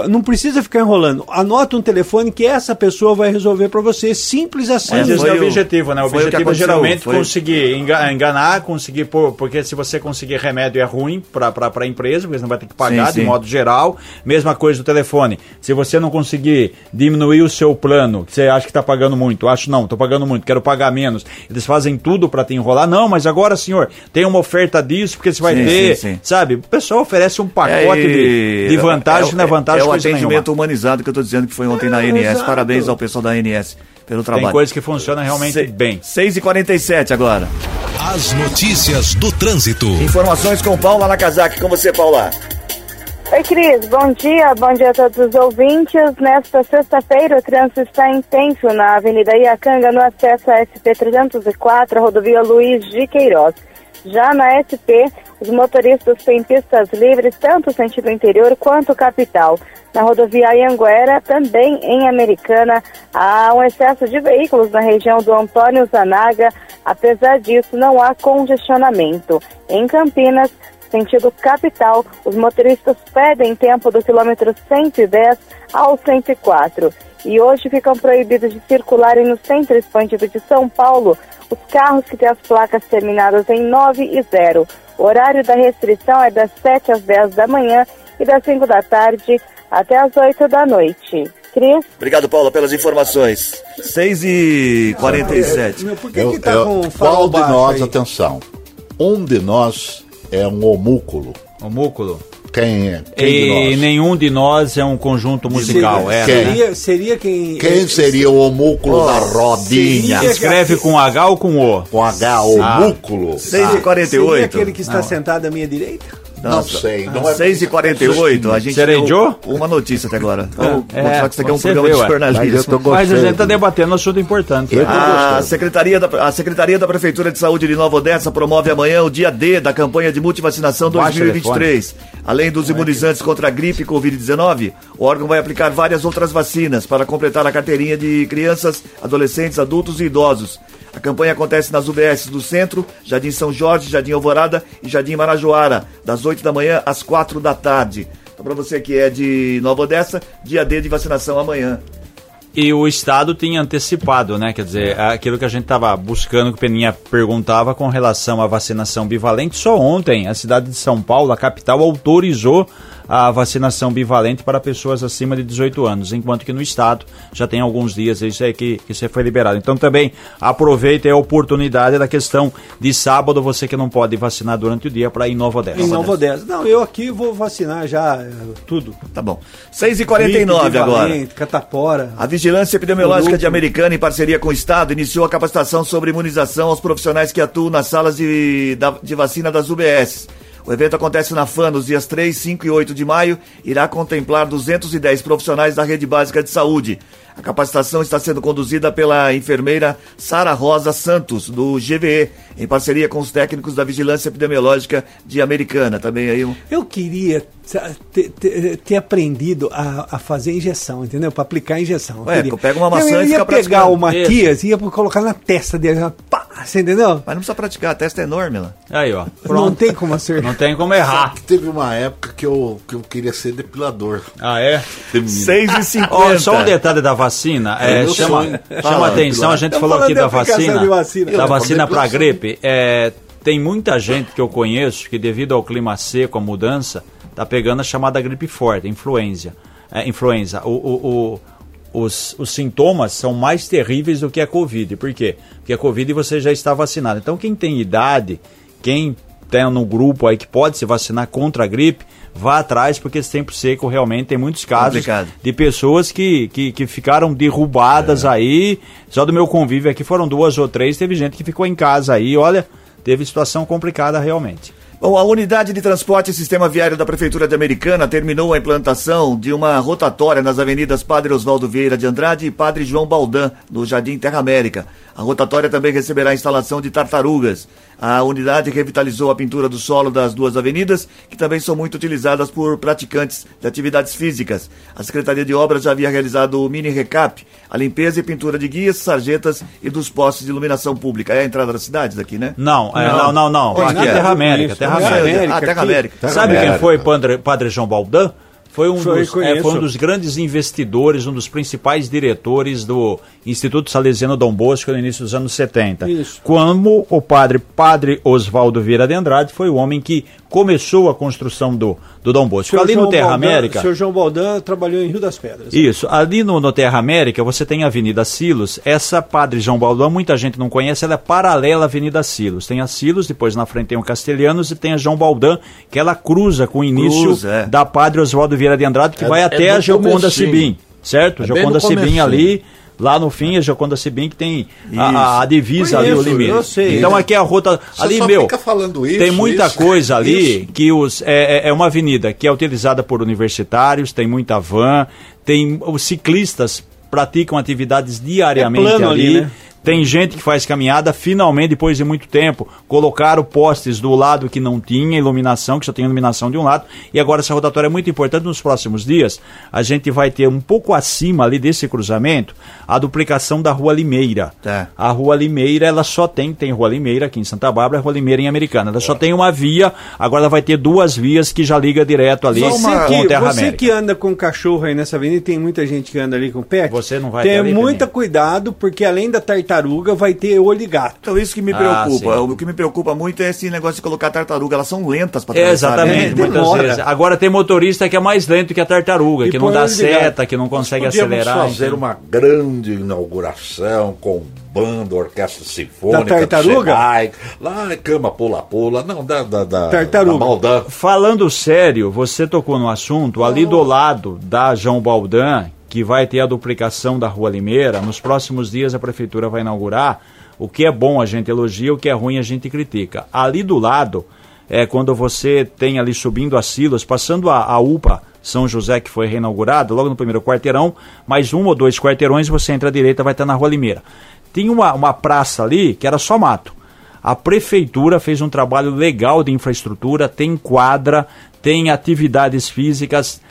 Speaker 4: Não precisa ficar enrolando. Anota um telefone que essa pessoa vai resolver para você. Simples assim.
Speaker 3: Mas esse é o objetivo, né? O objetivo é geralmente
Speaker 1: foi-
Speaker 3: conseguir enga- enganar, conseguir pôr, porque se você conseguir remédio é ruim para a empresa, porque você não vai ter que pagar
Speaker 1: Sim,
Speaker 3: de
Speaker 1: sim.
Speaker 3: modo geral. Mesma coisa do telefone. Se você não conseguir diminuir o seu plano, você acha que está pagando muito, acho não, estou pagando muito, quero pagar menos. Eles fazem tudo para te enrolar. Não, mas agora, senhor, tem uma oferta disso, porque você vai
Speaker 1: Sim,
Speaker 3: ter,
Speaker 1: sim, sim.
Speaker 3: sabe? O pessoal oferece um
Speaker 1: É,
Speaker 3: pacote
Speaker 1: e-
Speaker 3: de, de vantagens que não é vantagem
Speaker 1: É o
Speaker 3: coisa nenhuma.
Speaker 1: atendimento humanizado que eu tô dizendo que foi ontem na
Speaker 4: É,
Speaker 1: ANS.
Speaker 4: exato.
Speaker 1: Parabéns ao pessoal da ANS pelo trabalho.
Speaker 3: Tem coisas que funcionam realmente
Speaker 1: Se-
Speaker 3: bem.
Speaker 1: 6h47 agora.
Speaker 6: As notícias do trânsito.
Speaker 1: Informações com Paula Nakazaki. Com você, Paula.
Speaker 7: Oi, Cris. Bom dia. Bom dia a todos os ouvintes. Nesta sexta-feira, o trânsito está intenso na Avenida Iacanga, no acesso à SP-304, a rodovia Luiz de Queiroz. Já na SP, os motoristas têm pistas livres, tanto sentido interior quanto capital. Na rodovia Anhanguera, também em Americana, há um excesso de veículos na região do Antônio Zanaga. Apesar disso, não há congestionamento. Em Campinas, sentido capital, os motoristas pedem tempo do quilômetro 110 ao 104. E hoje ficam proibidos de circularem no centro expandido de São Paulo os carros que têm as placas terminadas em 9 e 0. O horário da restrição é das 7 às 10 da manhã e das 5 da tarde até às 8 da noite. Cris?
Speaker 1: Obrigado, Paula, pelas informações. 6h47.
Speaker 4: Meu, por que,
Speaker 2: Eu-
Speaker 4: que tá
Speaker 2: eu-
Speaker 4: com
Speaker 2: qual de nós,
Speaker 4: aí?
Speaker 2: atenção, um de nós é um homúnculo.
Speaker 3: O múculo.
Speaker 2: Quem é? Quem de
Speaker 3: E
Speaker 2: nós?
Speaker 3: nenhum de nós é um conjunto musical, é.
Speaker 2: Quem?
Speaker 3: né?
Speaker 4: Seria, seria quem.
Speaker 2: Quem seria o homúnculo da rodinha?
Speaker 4: seria-
Speaker 3: Escreve com H ou com O?
Speaker 2: Com H, homúculo?
Speaker 4: Seria
Speaker 1: 6h48.
Speaker 4: aquele que está sentado à minha direita?
Speaker 2: Não sei. Não é
Speaker 1: 6h48, a gente
Speaker 3: Serejou?
Speaker 1: deu uma notícia até agora. Vou
Speaker 3: É,
Speaker 1: mostrar que isso aqui é um programa
Speaker 3: vê,
Speaker 1: de
Speaker 3: ué.
Speaker 1: jornalismo.
Speaker 2: Mas
Speaker 3: a gente tá debatendo um assunto importante.
Speaker 1: A. Secretaria, da, a Secretaria da Prefeitura de Saúde de Nova Odessa promove amanhã o dia D da campanha de multivacinação
Speaker 3: Baixa
Speaker 1: 2023. Além dos imunizantes contra a gripe e Covid-19, o órgão vai aplicar várias outras vacinas para completar a carteirinha de crianças, adolescentes, adultos e idosos. A campanha acontece nas UBS do Centro, Jardim São Jorge, Jardim Alvorada e Jardim Marajoara, das 8 da manhã às 4 da tarde. Então, para você que é de Nova Odessa, dia D de vacinação amanhã.
Speaker 3: E o Estado tinha antecipado, né? Quer dizer, aquilo que a gente estava buscando, que o Peninha perguntava com relação à vacinação bivalente. Só ontem, a cidade de São Paulo, a capital, autorizou a vacinação bivalente para pessoas acima de 18 anos, enquanto que no Estado já tem alguns dias isso aí que, que isso aí foi liberado. Então também aproveite a oportunidade da questão de sábado, você que não pode vacinar durante o dia, para ir em Nova Odessa.
Speaker 4: Em Nova Odessa. Não, eu aqui vou vacinar já eh, tudo.
Speaker 1: Tá bom. 6h49
Speaker 4: Gripe,
Speaker 1: agora.
Speaker 4: Catapora.
Speaker 1: A Vigilância Epidemiológica de Americana, em parceria com o Estado, iniciou a capacitação sobre imunização aos profissionais que atuam nas salas de, de vacina das UBS. O evento acontece na FAN nos dias 3, 5 e 8 de maio. Irá contemplar 210 profissionais da rede básica de saúde. A capacitação está sendo conduzida pela enfermeira Sara Rosa Santos, do GVE, em parceria com os técnicos da Vigilância Epidemiológica de Americana. Também aí um...
Speaker 4: Eu queria ter, ter, ter aprendido a, a, fazer injeção, entendeu? Para aplicar injeção.
Speaker 1: Ué, pega uma maçã
Speaker 4: eu
Speaker 1: e
Speaker 4: ia pegar o Matias e ia colocar na testa dele. Pá, você entendeu?
Speaker 1: Mas não precisa praticar, a testa é enorme lá.
Speaker 3: Aí, ó.
Speaker 4: Pronto. Não tem como acertar.
Speaker 3: Não tem como errar.
Speaker 2: Teve uma época que eu, que eu queria ser depilador.
Speaker 3: Ah, é?
Speaker 1: 6,50.
Speaker 3: Ó, só um detalhe da vacina. É, chama chama atenção, a gente falou aqui da vacina.
Speaker 4: vacina.
Speaker 3: Da vacina para gripe. É, tem muita gente que eu conheço que, devido ao clima seco, a mudança, tá pegando a chamada gripe forte, influenza. É, influenza. O, o, o os, os sintomas são mais terríveis do que a Covid. Por quê? Porque a Covid você já está vacinado. Então, quem tem idade, quem tem no grupo aí que pode se vacinar contra a gripe, vá atrás, porque esse tempo seco realmente tem muitos casos
Speaker 1: Complicado.
Speaker 3: de pessoas que, que, que ficaram derrubadas é. aí. Só do meu convívio aqui foram duas ou três, teve gente que ficou em casa aí, olha, teve situação complicada realmente.
Speaker 1: Bom, a unidade de transporte e sistema viário da Prefeitura de Americana terminou a implantação de uma rotatória nas avenidas Padre Oswaldo Vieira de Andrade e Padre João Baldan, no Jardim Terra América. A rotatória também receberá a instalação de tartarugas. A unidade revitalizou a pintura do solo das duas avenidas, que também são muito utilizadas por praticantes de atividades físicas. A Secretaria de Obras já havia realizado o mini recap, a limpeza e pintura de guias, sarjetas e dos postes de iluminação pública. É a entrada das cidades aqui, né?
Speaker 3: Não, é, não, não, não.
Speaker 1: Onde
Speaker 3: Aqui
Speaker 1: é?
Speaker 3: é Terra América, Terra América.
Speaker 1: Ah, Terra América.
Speaker 3: Sabe quem foi Padre, Padre João Baldan? Foi um,
Speaker 4: Foi,
Speaker 3: dos, é, foi um dos grandes investidores, um dos principais diretores do Instituto Salesiano Dom Bosco no início dos anos 70.
Speaker 4: Isso.
Speaker 3: Como o padre Padre Oswaldo Vieira de Andrade foi o homem que começou a construção do, do Dom Bosco.
Speaker 4: Senhor
Speaker 3: Ali
Speaker 4: João
Speaker 3: no Terra
Speaker 4: Baldan-
Speaker 3: América.
Speaker 4: Senhor João Baldan trabalhou em Rio das Pedras.
Speaker 3: Isso, ali no, no Terra América você tem a Avenida Silos. Essa Padre João Baldão, muita gente não conhece, ela é paralela à Avenida Silos. Tem a Silos, depois na frente tem o Castelhanos e tem a João Baldão, que ela cruza com o início
Speaker 1: Cruza, é.
Speaker 3: da Padre Oswaldo Vieira de Andrade, que
Speaker 2: É-
Speaker 3: vai
Speaker 2: é
Speaker 3: até
Speaker 2: no
Speaker 3: a
Speaker 2: comecinho.
Speaker 3: Sibim, certo?
Speaker 2: É no
Speaker 3: Sibim ali. Lá no fim, a Sibim que tem a, a- divisa ali, o limite.
Speaker 4: eu sei.
Speaker 3: Então aqui é a rota.
Speaker 2: Você
Speaker 3: ali, meu.
Speaker 2: isso,
Speaker 3: tem muita
Speaker 2: isso,
Speaker 3: coisa ali que os, é, é- é uma avenida que é utilizada por universitários, tem muita van, tem os ciclistas praticam atividades diariamente
Speaker 4: É
Speaker 3: ali.
Speaker 4: ali, né?
Speaker 3: Tem gente que faz caminhada, finalmente, depois de muito tempo, colocaram postes do lado que não tinha iluminação, que só tem iluminação de um lado, e agora essa rotatória é muito importante. Nos próximos dias, a gente vai ter um pouco acima ali desse cruzamento, a duplicação da Rua Limeira.
Speaker 1: Tá.
Speaker 3: A Rua Limeira, ela só tem, tem Rua Limeira aqui em Santa Bárbara, Rua Limeira em Americana. Ela só tem uma via, agora ela vai ter duas vias que já liga direto ali
Speaker 4: Você,
Speaker 3: com
Speaker 4: que,
Speaker 3: Terra
Speaker 4: você
Speaker 3: América.
Speaker 4: que anda com cachorro aí nessa avenida, tem muita gente que anda ali com pet.
Speaker 3: Você não vai ali,
Speaker 4: muito cuidado, porque além da tartaruga, vai ter olho gato.
Speaker 1: Então isso que me
Speaker 3: Ah,
Speaker 1: preocupa.
Speaker 3: sim.
Speaker 1: o que me preocupa muito é esse negócio de colocar tartaruga. Elas são lentas para
Speaker 3: É, exatamente,
Speaker 1: Né?
Speaker 3: muitas vezes. Agora tem motorista que é mais lento que a tartaruga,
Speaker 4: E
Speaker 3: que não dá
Speaker 4: ligado.
Speaker 3: seta, que não consegue
Speaker 2: Podíamos
Speaker 3: acelerar.
Speaker 2: fazer
Speaker 3: então.
Speaker 2: uma grande inauguração com banda, orquestra sinfônica,
Speaker 4: Da tartaruga?
Speaker 2: Senai, lá é cama pula-pula, não, da, da, da,
Speaker 4: Tartaruga.
Speaker 2: da Baldan.
Speaker 3: Falando sério, você tocou no assunto, ali do lado da João Baldan, que vai ter a duplicação da Rua Limeira, nos próximos dias a prefeitura vai inaugurar. O que é bom a gente elogia, o que é ruim a gente critica. Ali do lado, é quando você tem ali subindo as Silas, passando a, a UPA São José, que foi reinaugurado, logo no primeiro quarteirão, mais um ou dois quarteirões, você entra à direita, vai estar na Rua Limeira. Tinha uma, uma praça ali que era só mato. A prefeitura fez um trabalho legal de infraestrutura, tem quadra, tem atividades físicas.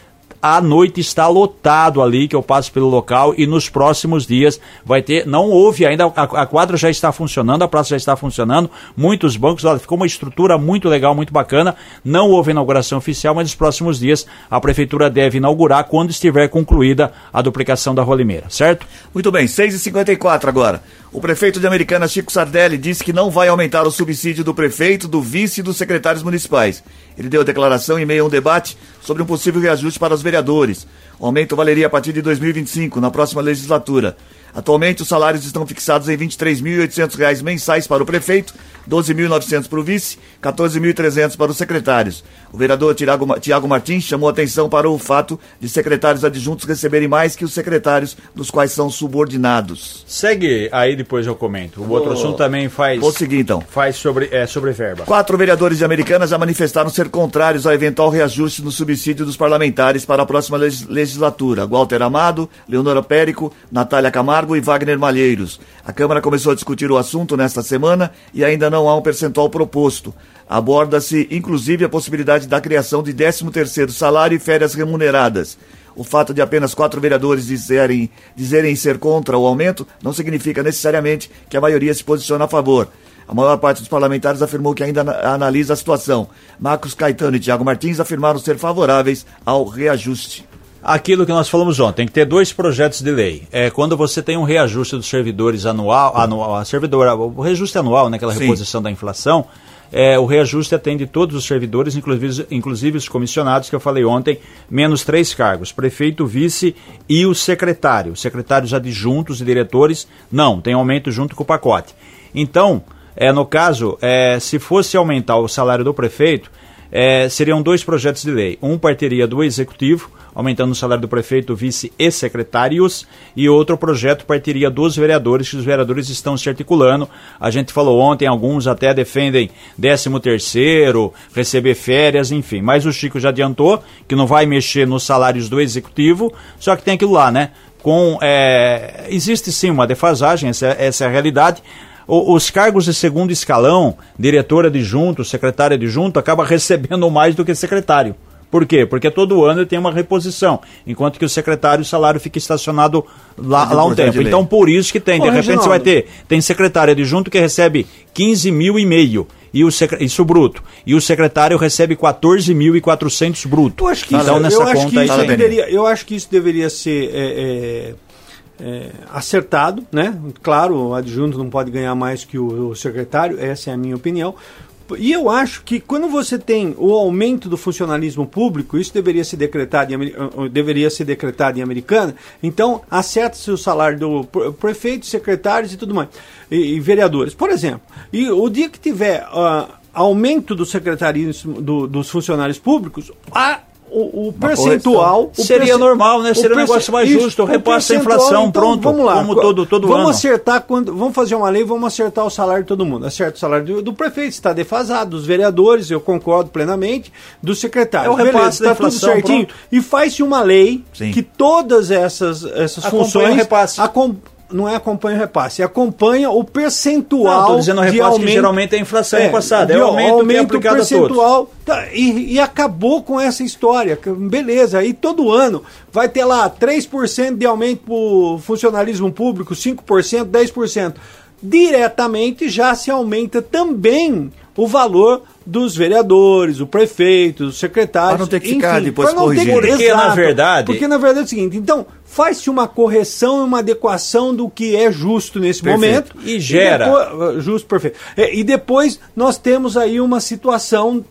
Speaker 3: À noite está lotado ali, que eu passo pelo local, e nos próximos dias vai ter. Não houve ainda, a, a quadra já está funcionando, a praça já está funcionando, muitos bancos, olha, ficou uma estrutura muito legal, muito bacana. Não houve inauguração oficial, mas nos próximos dias a prefeitura deve inaugurar quando estiver concluída a duplicação da Rua Limeira, certo?
Speaker 1: Muito bem, 6h54 agora. O prefeito de Americana, Chico Sardelli, disse que não vai aumentar o subsídio do prefeito, do vice e dos secretários municipais. Ele deu a declaração em meio a um debate sobre um possível reajuste para os vereadores. O aumento valeria a partir de 2025, na próxima legislatura. Atualmente, os salários estão fixados em R$ 23.800 mensais para o prefeito, 12.900 para o vice, 14.300 para os secretários. O vereador Tiago, Martins chamou atenção para o fato de secretários adjuntos receberem mais que os secretários dos quais são subordinados.
Speaker 3: Segue aí, depois eu comento. O outro assunto também faz.
Speaker 1: Vou seguir então.
Speaker 3: Faz sobre, é, sobre verba.
Speaker 1: Quatro vereadores de Americana já manifestaram ser contrários ao eventual reajuste no subsídio dos parlamentares para a próxima legis- legislatura. Walter Amado, Leonora Périco, Natália Camargo e Wagner Malheiros. A Câmara começou a discutir o assunto nesta semana e ainda não há um percentual proposto. Aborda-se, inclusive, a possibilidade da criação de 13º salário e férias remuneradas. O fato de apenas quatro vereadores dizerem, dizerem ser contra o aumento não significa necessariamente que a maioria se posiciona a favor. A maior parte dos parlamentares afirmou que ainda ana- analisa a situação. Marcos Caetano e Tiago Martins afirmaram ser favoráveis ao reajuste.
Speaker 3: Aquilo que nós falamos ontem, tem que ter dois projetos de lei. É quando você tem um reajuste dos servidores anual, anual a servidor, o reajuste anual, né, aquela
Speaker 1: Sim.
Speaker 3: reposição da inflação, é, o reajuste atende todos os servidores, inclusive, inclusive os comissionados que eu falei ontem, menos três cargos, prefeito, vice e o secretário. Secretários adjuntos e diretores, não, tem aumento junto com o pacote. Então, é, no caso, é, se fosse aumentar o salário do prefeito, é, seriam dois projetos de lei. Um partiria do Executivo, aumentando o salário do prefeito, vice e secretários, e outro projeto partiria dos vereadores, que os vereadores estão se articulando. A gente falou ontem, alguns até defendem 13 terceiro, receber férias, enfim. Mas o Chico já adiantou que não vai mexer nos salários do Executivo, só que tem aquilo lá, né? Com, é, existe sim uma defasagem, essa, essa é a realidade. O- os cargos de segundo escalão, diretor adjunto, secretário adjunto, acaba recebendo mais do que secretário. Por quê? Porque todo ano ele tem uma reposição, enquanto que o secretário, o salário fica estacionado lá,
Speaker 1: é
Speaker 3: lá um
Speaker 1: de
Speaker 3: tempo. Então, por isso que tem. De repente
Speaker 4: Reginaldo.
Speaker 3: você vai ter, tem secretário adjunto que recebe 15 mil e meio, e o isso bruto. E o secretário recebe 14.400 bruto.
Speaker 4: Eu acho que
Speaker 3: então,
Speaker 4: isso,
Speaker 3: nessa
Speaker 4: eu acho
Speaker 3: conta
Speaker 4: que
Speaker 3: aí
Speaker 4: isso deveria, eu acho que isso deveria ser é, é, é, acertado, né? Claro, o adjunto não pode ganhar mais que o, o secretário, essa é a minha opinião. E eu acho que quando você tem o aumento do funcionalismo público, isso deveria ser decretado em, uh, uh, deveria ser decretado em americana, então acerta-se o salário do pre- prefeito, secretários e tudo mais, e, e vereadores. Por exemplo, e o dia que tiver ah, aumento do secretarismo do- dos funcionários públicos, a, o, o percentual. o
Speaker 3: Seria
Speaker 4: perce-
Speaker 3: normal, né?
Speaker 4: o
Speaker 3: Seria um negócio mais
Speaker 4: isso,
Speaker 3: justo,
Speaker 4: o
Speaker 3: repassa a inflação,
Speaker 4: então,
Speaker 3: pronto,
Speaker 4: Vamos lá.
Speaker 3: como todo- todo
Speaker 4: vamos
Speaker 3: ano.
Speaker 4: acertar quando. Vamos fazer uma lei, vamos acertar o salário de todo mundo. Acerta o salário do, do prefeito, está defasado, dos vereadores, eu concordo plenamente, dos secretários.
Speaker 3: É o repasse da
Speaker 4: tá tudo certinho.
Speaker 3: pronto.
Speaker 4: E faz-se uma lei
Speaker 1: Sim.
Speaker 4: que todas essas, essas
Speaker 3: Acompanha
Speaker 4: funções.
Speaker 3: repasse.
Speaker 4: acom- não é acompanha o repasse, acompanha o percentual.
Speaker 3: Não, tô dizendo o
Speaker 4: de
Speaker 3: repasse que
Speaker 4: aumento,
Speaker 3: geralmente é a inflação ano passado, é o aumento que é aplicado
Speaker 4: percentual Tá, e, e acabou com essa história. que- Beleza, aí todo ano vai ter lá 3% de aumento para o funcionalismo público, 5%, 10%. Diretamente já se aumenta também o valor dos vereadores, o prefeito, os secretários.
Speaker 1: Pra não ter que ficar depois corrigindo.
Speaker 3: Porque, na
Speaker 4: Exato.
Speaker 3: verdade-
Speaker 4: Porque na verdade é o seguinte, então faz-se uma correção e uma adequação do que é justo nesse
Speaker 1: Perfeito.
Speaker 4: momento.
Speaker 3: E gera.
Speaker 4: depois- justo, perfeito. É, e depois nós temos aí uma situação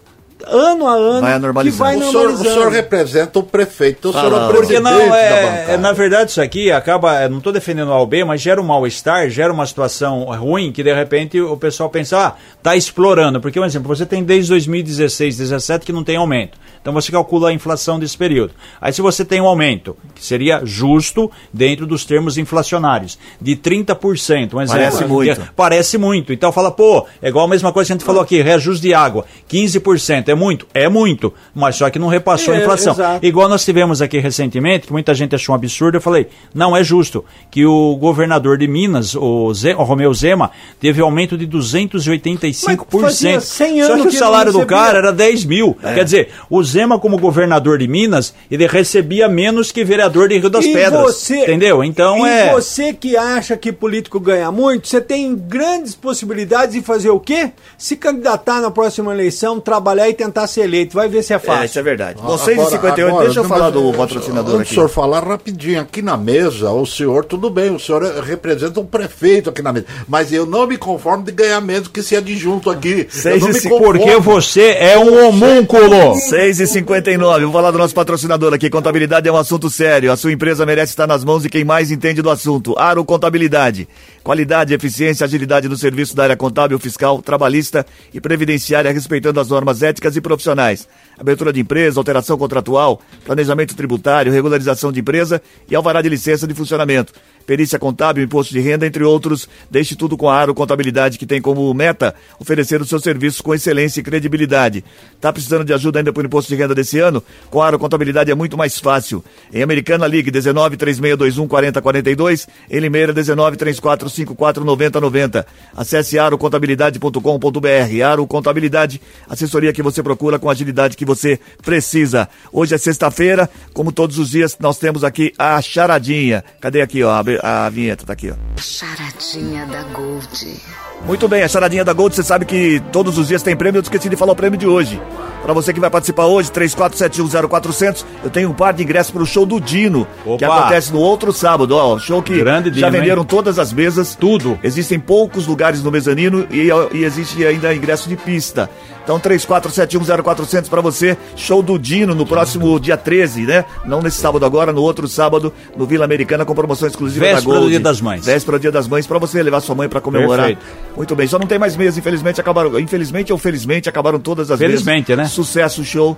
Speaker 4: ano a ano
Speaker 1: Vai
Speaker 4: que
Speaker 1: normalizando.
Speaker 4: vai
Speaker 2: O senhor, o
Speaker 4: normalizando.
Speaker 2: senhor representa o prefeito, o senhor é o
Speaker 1: Porque
Speaker 2: presidente
Speaker 3: não,
Speaker 2: da
Speaker 3: é,
Speaker 2: bancada.
Speaker 3: é, na verdade isso aqui acaba, não estou defendendo o AUB, mas gera um mal-estar, gera uma situação ruim que de repente o pessoal pensa, ah, tá explorando, porque, por exemplo, você tem desde 2016, 17 que não tem aumento, então você calcula a inflação desse período. Aí se você tem um aumento, que seria justo dentro dos termos inflacionários, de 30%, um exemplo.
Speaker 1: Parece muito.
Speaker 3: Parece muito, então fala, pô, é igual a mesma coisa que a gente falou aqui, reajuste de água, 15%, é muito? É muito, mas só que não repassou a
Speaker 4: É,
Speaker 3: inflação.
Speaker 4: exato.
Speaker 3: Igual nós tivemos aqui recentemente, que muita gente achou um absurdo, eu falei, não é justo, que o governador de Minas, o, Ze- o Romeu Zema, teve aumento de 285%.
Speaker 4: Mas fazia 100
Speaker 3: Só
Speaker 4: anos
Speaker 3: que o
Speaker 4: que
Speaker 3: salário do cara
Speaker 4: recebia.
Speaker 3: era 10 mil. Quer dizer, o Zema, como governador de Minas, ele recebia menos que vereador de Rio das
Speaker 4: E
Speaker 3: Pedras.
Speaker 4: você-
Speaker 3: entendeu? Então
Speaker 4: e
Speaker 3: é.
Speaker 4: você que acha que político ganha muito, você tem grandes possibilidades de fazer o quê? Se candidatar na próxima eleição, trabalhar e tentar ser eleito, vai ver se é
Speaker 1: É,
Speaker 4: fácil.
Speaker 1: isso é verdade. Bom,
Speaker 2: Agora-
Speaker 1: 6h58,
Speaker 2: agora,
Speaker 1: deixa eu falar
Speaker 2: mas,
Speaker 1: do patrocinador aqui.
Speaker 2: do senhor falar rapidinho, aqui na mesa, o senhor, tudo bem, o senhor representa um prefeito aqui na mesa, mas eu não me conformo de ganhar menos que esse adjunto aqui.
Speaker 1: Seis
Speaker 2: eu não
Speaker 1: e
Speaker 2: me conformo.
Speaker 3: Porque você é um homúnculo.
Speaker 1: 6 e 59 vou falar do nosso patrocinador aqui. Contabilidade é um assunto sério. A sua empresa merece estar nas mãos de quem mais entende do assunto. Aro Contabilidade. Qualidade, eficiência, agilidade no serviço da área contábil, fiscal, trabalhista e previdenciária, respeitando as normas éticas e profissionais. Abertura de empresa, alteração contratual, planejamento tributário, regularização de empresa e alvará de licença de funcionamento. Perícia contábil, imposto de renda, entre outros. Deixe tudo com a Aro Contabilidade, que tem como meta oferecer os seus serviços com excelência e credibilidade. Tá precisando de ajuda ainda para o imposto de renda desse ano? Com a Aro Contabilidade é muito mais fácil. Em Americana, ligue 19 3621 4042. Em Limeira, 19 3454 9090. Acesse arocontabilidade.com.br. Aro Contabilidade, assessoria que você procura com a agilidade que você precisa. Hoje é sexta-feira, como todos os dias, nós temos aqui a charadinha. Cadê aqui, ó? A, vinheta tá aqui, ó.
Speaker 5: Charadinha da Gold.
Speaker 1: Muito bem, a charadinha da Gold, você sabe que todos os dias tem prêmio, eu esqueci de falar o prêmio de hoje. Para você que vai participar hoje, 34710400, eu tenho um par de ingressos para o show do Dino, que
Speaker 3: Opa!
Speaker 1: acontece no outro sábado, ó, show que
Speaker 3: Grande
Speaker 1: já
Speaker 3: Dino,
Speaker 1: venderam
Speaker 3: hein?
Speaker 1: todas as mesas.
Speaker 3: Tudo.
Speaker 1: Existem poucos lugares no mezanino e, e existe ainda ingresso de pista. Então 34710400 para você, show do Dino no próximo dia 13, né? Não nesse sábado agora, no outro sábado, no Vila Americana com promoção exclusiva da
Speaker 3: Véspera
Speaker 1: Gold.
Speaker 3: do Dia das Mães.
Speaker 1: Véspera do Dia das Mães para você levar sua mãe para comemorar.
Speaker 3: Perfeito.
Speaker 1: Muito bem, só não tem mais mesas, infelizmente acabaram, infelizmente ou felizmente acabaram todas as
Speaker 3: Felizmente,
Speaker 1: mesas.
Speaker 3: né?
Speaker 1: Sucesso show.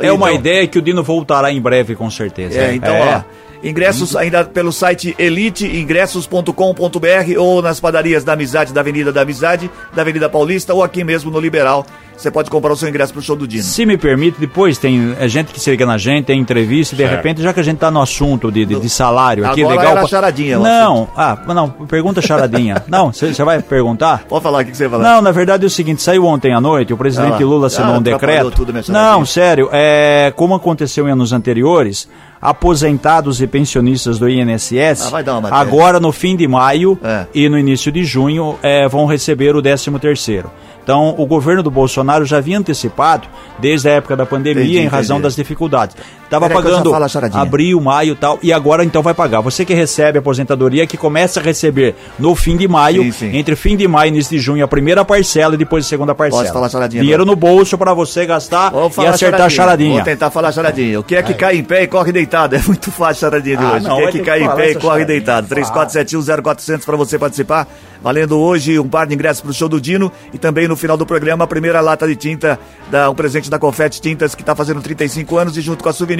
Speaker 3: É uma
Speaker 1: Então-
Speaker 3: ideia que o Dino voltará em breve, com certeza.
Speaker 1: é, então, ó. Ingressos ainda pelo site eliteingressos.com.br ou nas padarias da Amizade, da Avenida da Amizade, da Avenida Paulista ou aqui mesmo no Liberal. Você pode comprar o seu ingresso pro show do Dino.
Speaker 3: Se me permite, depois tem é, gente que se liga na gente, tem entrevista, e de repente, já que a gente tá no assunto de, de, de salário aqui,
Speaker 1: Agora
Speaker 3: legal.
Speaker 1: era charadinha,
Speaker 3: Não, ah, não, pergunta charadinha. não, você vai perguntar?
Speaker 1: Pode falar o que você vai falar.
Speaker 3: Não, na verdade é o seguinte, saiu ontem à noite, o presidente
Speaker 1: Ah.
Speaker 3: Lula assinou
Speaker 1: Ah,
Speaker 3: um decreto.
Speaker 1: tudo.
Speaker 3: Não, sério, é, como aconteceu em anos anteriores, aposentados e pensionistas do INSS,
Speaker 1: Ah, vai dar uma matéria.
Speaker 3: agora no fim de maio
Speaker 1: É.
Speaker 3: e no início de junho é, vão receber o 13 terceiro. Então, o governo do Bolsonaro já havia antecipado, desde a época da pandemia,
Speaker 1: Entendi,
Speaker 3: em razão
Speaker 1: entendi.
Speaker 3: das dificuldades.
Speaker 1: Já
Speaker 3: pagando
Speaker 1: charadinha.
Speaker 3: abril, maio e tal, e agora então vai pagar. Você que recebe a aposentadoria, que começa a receber no fim de maio,
Speaker 1: Sim, sim.
Speaker 3: entre fim de maio e início de junho, a primeira parcela e depois a segunda parcela.
Speaker 1: Pode falar charadinha
Speaker 3: Dinheiro
Speaker 1: agora.
Speaker 3: no bolso para você gastar e acertar a charadinha.
Speaker 1: Vou tentar falar charadinha. O que é que cai em pé e corre deitado? É muito fácil a charadinha de
Speaker 3: Ah,
Speaker 1: hoje.
Speaker 3: não,
Speaker 1: o que é
Speaker 3: vai
Speaker 1: que cai em pé e corre
Speaker 3: charadinha.
Speaker 1: deitado? 34710400 para você participar. Valendo hoje um par de ingressos pro show do Dino e também no final do programa a primeira lata de tinta, da, um presente da Confete Tintas que está fazendo 35 anos e junto com a Souvenir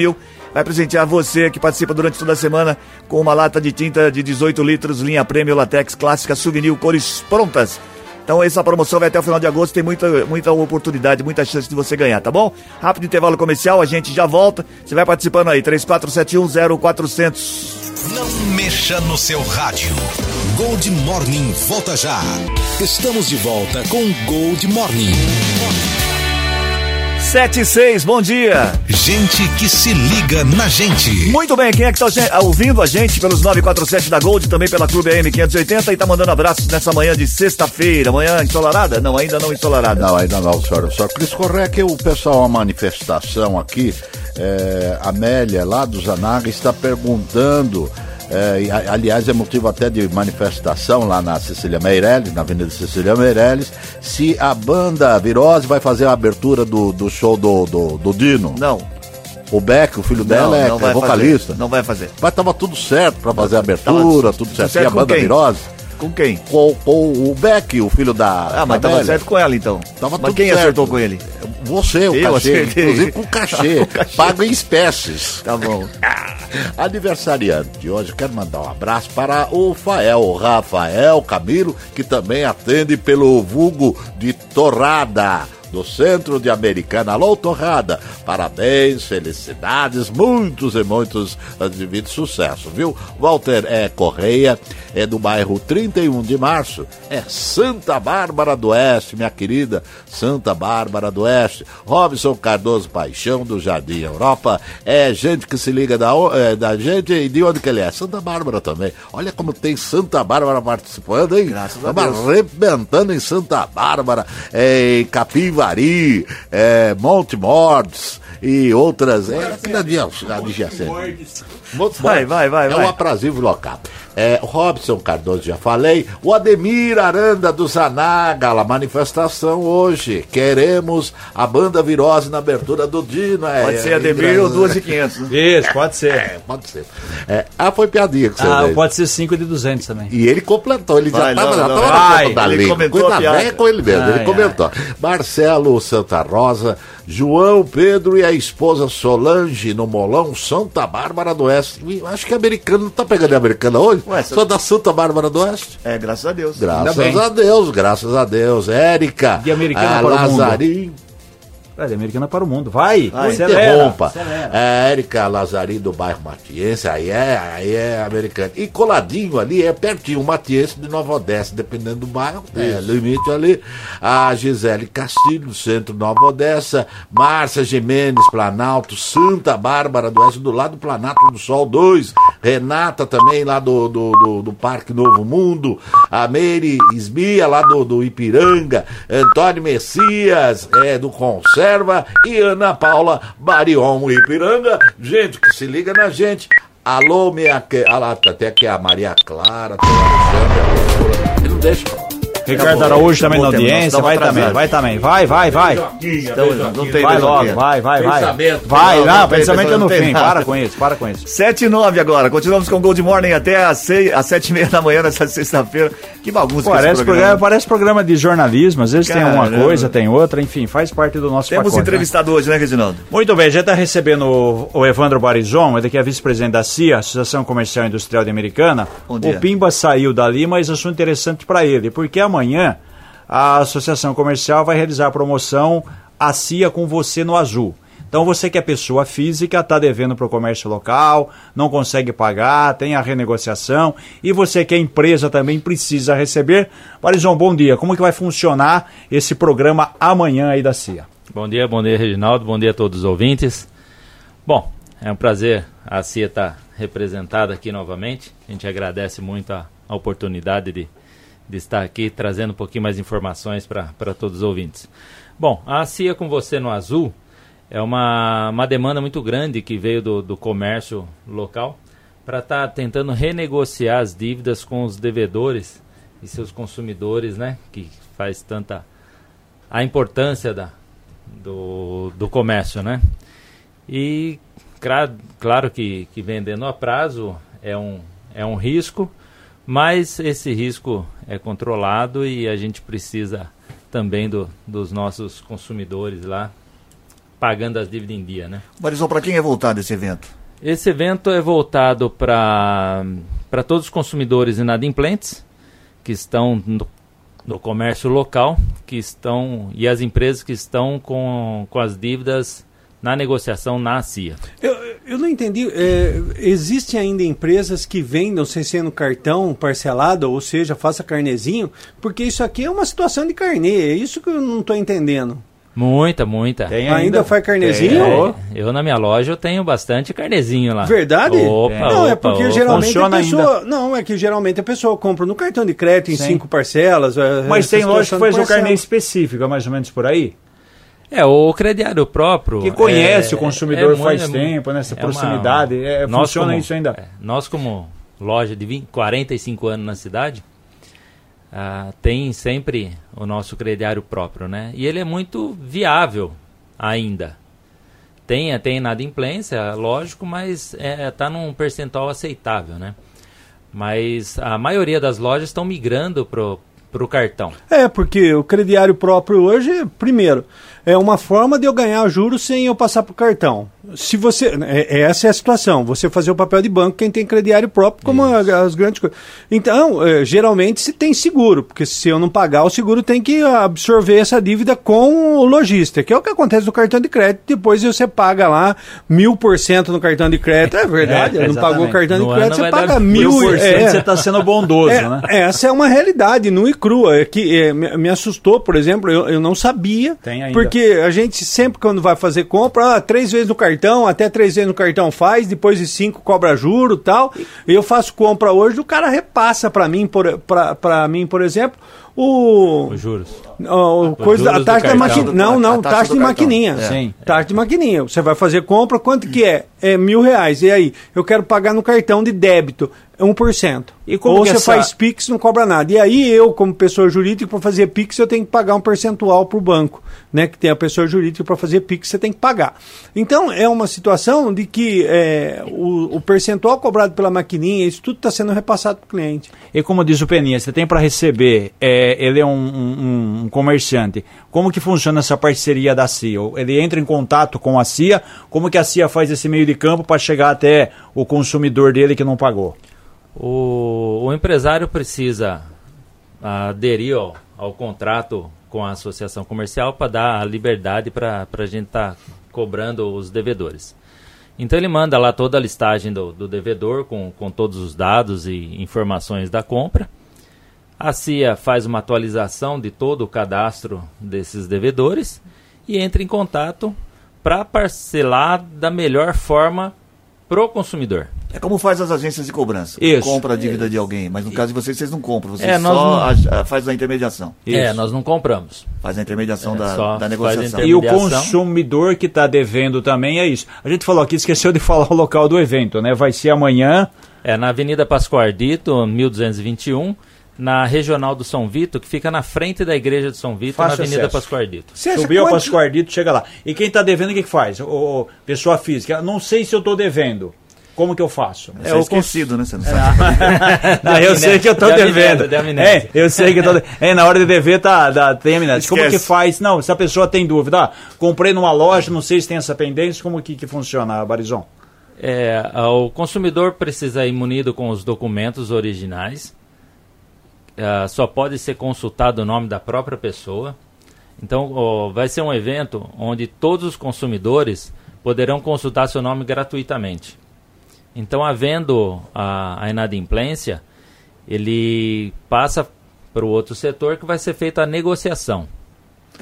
Speaker 1: vai presentear você que participa durante toda a semana com uma lata de tinta de 18 litros, linha Prêmio Latex Clássica Souvenir, cores prontas. Então essa promoção vai até o final de agosto, tem muita, muita oportunidade, muita chance de você ganhar, tá bom? Rápido intervalo comercial, a gente já volta. Você vai participando aí, 34710400.
Speaker 6: Não mexa no seu rádio. Gold Morning volta já. Estamos de volta com Gold Morning.
Speaker 1: 76, bom dia.
Speaker 6: Gente que se liga na gente.
Speaker 1: Muito bem, quem é que está ouvindo a gente pelos 947 da Gold, também pela Clube AM 580 e tá mandando abraços nessa manhã de sexta-feira, manhã ensolarada? Não, ainda não ensolarada.
Speaker 2: Não, ainda não, senhor. Só Cris Correia, que o pessoal, uma manifestação aqui, é, Amélia, lá do Zanaga, está perguntando. É, aliás, é motivo até de manifestação lá na Cecília Meirelles, na Avenida Cecília Meirelles, se a banda Virose vai fazer a abertura do, do show do, do, do Dino.
Speaker 1: Não,
Speaker 2: O Beck, o filho
Speaker 1: não,
Speaker 2: dela, é,
Speaker 1: não
Speaker 2: é vocalista.
Speaker 1: fazer. Não vai fazer.
Speaker 2: Mas tava tudo certo pra fazer a abertura, tudo certo. E
Speaker 1: certo
Speaker 2: a banda
Speaker 1: quem?
Speaker 2: Virose?
Speaker 1: Com quem?
Speaker 2: Com, com o Beck, o filho da.
Speaker 1: Ah, mas
Speaker 2: da
Speaker 1: tava certo com ela então.
Speaker 2: Tava
Speaker 1: mas quem
Speaker 2: certo.
Speaker 1: acertou com ele?
Speaker 2: Você, o
Speaker 1: Eu
Speaker 2: cachê,
Speaker 1: acertei.
Speaker 2: inclusive com cachê,
Speaker 1: cachê.
Speaker 2: pago em espécies.
Speaker 1: Tá bom.
Speaker 2: Aniversariante de hoje, quero mandar um abraço para o Fael, o Rafael Camilo, que também atende pelo vulgo de Torrada. Do centro de Americana. Alô, Torrada. Parabéns, felicidades, muitos e muitos de sucesso, viu? Walter é Correia, é do bairro 31 de março, é Santa Bárbara do Oeste, minha querida Santa Bárbara do Oeste. Robson Cardoso Paixão, do Jardim Europa, é gente que se liga da, é, da gente e de onde que ele é? Santa Bárbara também. Olha como tem Santa Bárbara participando, hein?
Speaker 1: Graças a Deus.
Speaker 2: arrebentando em Santa Bárbara, é, em Capiva Capivari, é, Monte Mordes e outras. É, aqui na adjacente.
Speaker 1: Vai, vai, vai,
Speaker 2: É
Speaker 1: vai.
Speaker 2: um aprazível local. É, Robson Cardoso, já falei. O Ademir Aranda do Zanágala, manifestação hoje. Queremos a banda Virose na abertura do Dino. É,
Speaker 1: Pode ser
Speaker 2: é,
Speaker 1: Ademir
Speaker 2: é,
Speaker 1: ou 2 e 500. né?
Speaker 3: Isso, pode ser.
Speaker 2: É, pode ser. É, ah, foi piadinha que você
Speaker 3: Ah,
Speaker 2: fez.
Speaker 3: pode ser 5 de 200 também.
Speaker 2: E ele completou, ele
Speaker 1: Vai,
Speaker 2: já estava na ponta da
Speaker 1: Ele
Speaker 2: Coisa velha com ele mesmo, ele
Speaker 3: Ai,
Speaker 2: comentou. Marcelo Santa Rosa, João Pedro e a esposa Solange no Molão, Santa Bárbara do Oeste. Acho que americano não tá pegando americana hoje?
Speaker 1: Ué,
Speaker 2: Só da Santa Bárbara do Oeste?
Speaker 1: É, graças a Deus.
Speaker 2: Graças a Deus, graças a Deus. Érica,
Speaker 3: De americana
Speaker 2: a
Speaker 3: para o mundo.
Speaker 2: Lazarim,
Speaker 3: Americana para o mundo. Vai,
Speaker 2: Não
Speaker 3: acelera,
Speaker 2: interrompa.
Speaker 3: acelera.
Speaker 2: É, Érica Lazari do bairro Matiense, aí é, aí é americano. E coladinho ali, é pertinho, Matiense de Nova Odessa, dependendo do bairro, é limite ali. A Gisele Castilho, centro Nova Odessa. Márcia Jimenez, Planalto. Santa Bárbara do Oeste, do lado do Planalto do Sol 2. Renata também, lá do, do, do, do Parque Novo Mundo. A Meire Esmia, lá do, do Ipiranga. Antônio Messias, é, do Conserva. E Ana Paula Barion Ipiranga. Gente que se liga na gente. Alô, minha. Ah, lá, até que a Maria Clara, a Alexandra. Ele não deixa.
Speaker 3: Ricardo Araújo também na audiência. Vai também, vai também. Vai, vai, vai.
Speaker 1: Então, não tem
Speaker 3: Vai logo, vai, vai, vai.
Speaker 2: Pensamento,
Speaker 3: Vai,
Speaker 2: não,
Speaker 3: pensamento é no fim. Para com isso, para com isso.
Speaker 1: 7 e 9 agora. Continuamos com o Gold Morning até às, seis, às 7 e meia da manhã nessa sexta-feira. Que bagunça que é esse
Speaker 3: Parece programa, parece programa de jornalismo. Às vezes tem uma coisa, tem outra, enfim, faz parte do nosso
Speaker 1: Temos
Speaker 3: né?
Speaker 1: entrevistado hoje, né, Reginaldo?
Speaker 3: Muito bem, já está recebendo o, Evandro Barizon, ele que é vice-presidente da CIA, Associação Comercial e Industrial de Americana. O Pimba saiu dali, mas assunto interessante para ele, porque amanhã a Associação Comercial vai realizar a promoção A CIA com você no azul. Então você que é pessoa física, está devendo para o comércio local, não consegue pagar, tem a renegociação, e você que é empresa também precisa receber. Barizon, bom dia. Como que vai funcionar esse programa amanhã aí da CIA?
Speaker 8: Bom dia, bom dia, Reginaldo. Bom dia a todos os ouvintes. Bom, é um prazer a CIA estar representada aqui novamente. A gente agradece muito a, a oportunidade de, de estar aqui trazendo um pouquinho mais informações para todos os ouvintes. Bom, a CIA com você no azul é uma, uma demanda muito grande que veio do, do comércio local para estar tentando renegociar as dívidas com os devedores e seus consumidores, né? Que faz tanta a importância da, do, do comércio, né? E cra- claro que, que vendendo a prazo é um, é um risco, mas esse risco é controlado e a gente precisa também do, dos nossos consumidores lá pagando as dívidas em dia, né?
Speaker 1: Barizão, para quem é voltado esse evento?
Speaker 8: Esse evento é voltado para para todos os consumidores inadimplentes que estão no, no comércio local, que estão e as empresas que estão com, com as dívidas na negociação na CIA.
Speaker 4: Eu, eu não entendi. é, existem ainda empresas que vendam sem ser no cartão parcelado, ou seja, faça carnezinho, porque isso aqui é uma situação de carnê. É isso que eu não estou entendendo.
Speaker 8: Muita, muita.
Speaker 3: Tem
Speaker 4: Ainda, faz carnezinho?
Speaker 8: É, eu na minha loja eu tenho bastante carnezinho lá.
Speaker 4: Verdade?
Speaker 8: Opa,
Speaker 4: não, é
Speaker 8: opa,
Speaker 4: porque
Speaker 8: opa.
Speaker 4: geralmente
Speaker 3: Funciona
Speaker 4: a pessoa. Não, é que geralmente a pessoa compra no cartão de crédito em
Speaker 3: Sim.
Speaker 4: cinco parcelas. é,
Speaker 3: Mas tem loja que faz um carnê específico, é mais ou menos por aí?
Speaker 8: É, o crediário próprio.
Speaker 3: Que conhece
Speaker 8: é-
Speaker 3: o consumidor
Speaker 8: é
Speaker 3: faz
Speaker 8: muito-
Speaker 3: tempo, nessa
Speaker 8: é uma-
Speaker 3: proximidade. é,
Speaker 8: nós
Speaker 3: funciona
Speaker 8: como-
Speaker 3: isso ainda?
Speaker 8: é, nós, como loja de 20, 45 anos na cidade, ah, tem sempre o nosso crediário próprio, né? E ele é muito viável ainda. Tem, tem inadimplência, lógico, mas está num percentual aceitável, né? Mas a maioria das lojas estão migrando pro, pro cartão.
Speaker 4: É, porque o crediário próprio hoje, primeiro, é uma forma de eu ganhar juros sem eu passar pro cartão. Se você. é- essa é a situação. Você fazer o papel de banco, quem tem crediário próprio, como a- as grandes coisas. Então, é, geralmente se tem seguro, porque se eu não pagar, o seguro tem que absorver essa dívida com o lojista, que é o que acontece no cartão de crédito. Depois você paga lá mil por cento no cartão de crédito. É verdade,
Speaker 3: É,
Speaker 4: não pagou o cartão de crédito, você paga
Speaker 8: mil
Speaker 4: mil.
Speaker 3: Por cento
Speaker 4: é.
Speaker 3: você está sendo bondoso,
Speaker 4: É,
Speaker 3: né?
Speaker 4: Essa é uma realidade nua e crua. É que é, me, me assustou, por exemplo, eu, eu não sabia.
Speaker 3: Tem ainda.
Speaker 4: Porque a gente sempre, quando vai fazer compra, ah, três vezes no cartão, até três vezes no cartão faz, depois de cinco cobra juro tal. Eu faço compra hoje, o cara repassa para mim, pra mim, por exemplo, o.
Speaker 8: Os juros.
Speaker 4: O coisa,
Speaker 8: juros
Speaker 4: a taxa da maquininha. Não, não,
Speaker 2: A taxa
Speaker 4: taxa de
Speaker 2: cartão.
Speaker 4: maquininha.
Speaker 2: É.
Speaker 3: Sim.
Speaker 4: Taxa de maquininha. Você vai fazer compra, quanto que é? É mil reais. E aí? Eu quero pagar no cartão de débito. É 1%.
Speaker 3: E como
Speaker 4: Ou
Speaker 3: que
Speaker 4: você
Speaker 3: essa-
Speaker 4: faz Pix não cobra nada. E aí eu, como pessoa jurídica, para fazer Pix, eu tenho que pagar um percentual para o banco. Né, que tem a pessoa jurídica para fazer Pix, você tem que pagar. Então, é uma situação de que é, o, o percentual cobrado pela maquininha, isso tudo está sendo repassado para o cliente.
Speaker 3: E como diz o Peninha, você tem para receber, é, ele é um, um- um comerciante. Como que funciona essa parceria da CIA? Ele entra em contato com a CIA, como que a CIA faz esse meio de campo para chegar até o consumidor dele que não pagou?
Speaker 8: O, o empresário precisa aderir ao, ao contrato com a associação comercial para dar a liberdade para a gente estar cobrando os devedores. Então ele manda lá toda a listagem do, do devedor com, com todos os dados e informações da compra. A CIA faz uma atualização de todo o cadastro desses devedores e entra em contato para parcelar da melhor forma pro consumidor.
Speaker 1: É como faz as agências de cobrança.
Speaker 3: Isso.
Speaker 1: Compra a dívida de alguém, mas no caso de vocês, vocês não compram, vocês
Speaker 8: É,
Speaker 1: só
Speaker 8: não-
Speaker 1: a- a- faz a intermediação.
Speaker 8: É,
Speaker 3: Isso.
Speaker 8: nós não compramos.
Speaker 1: Faz a intermediação
Speaker 8: É,
Speaker 1: da,
Speaker 8: só
Speaker 1: da negociação.
Speaker 8: a
Speaker 3: E o
Speaker 8: Intermediação.
Speaker 3: consumidor que está devendo também é isso. A gente falou aqui, esqueceu de falar o local do evento, né? Vai ser amanhã.
Speaker 8: É na Avenida Pascoal Ardito, 1221, na Regional do São Vito, que fica na frente da Igreja de São Vito,
Speaker 3: Fácil
Speaker 8: na Avenida
Speaker 3: acesso.
Speaker 8: Pascoal Ardito.
Speaker 4: Você acha
Speaker 3: Subiu a
Speaker 4: quanto-
Speaker 3: Pascoardito, chega lá. E quem está devendo, o que, que faz? O, o- pessoa física. Não sei se eu estou devendo. Como que eu faço?
Speaker 1: Você é esquecido, né? Você não sabe.
Speaker 3: Não, eu sei que eu
Speaker 8: De
Speaker 3: devendo. É, eu sei que eu tô de... É, na hora de dever tá, tá, tem amnésia. Como que faz? Não, se a pessoa tem dúvida, ah, comprei numa loja, não sei se tem essa pendência, como que, que funciona, Barizon?
Speaker 8: É, a- o consumidor precisa ir munido com os documentos originais. Ah, só pode ser consultado o nome da própria pessoa. Então, vai ser um evento onde todos os consumidores poderão consultar seu nome gratuitamente. Então, havendo a, a inadimplência, ele passa para o outro setor que vai ser feita a negociação.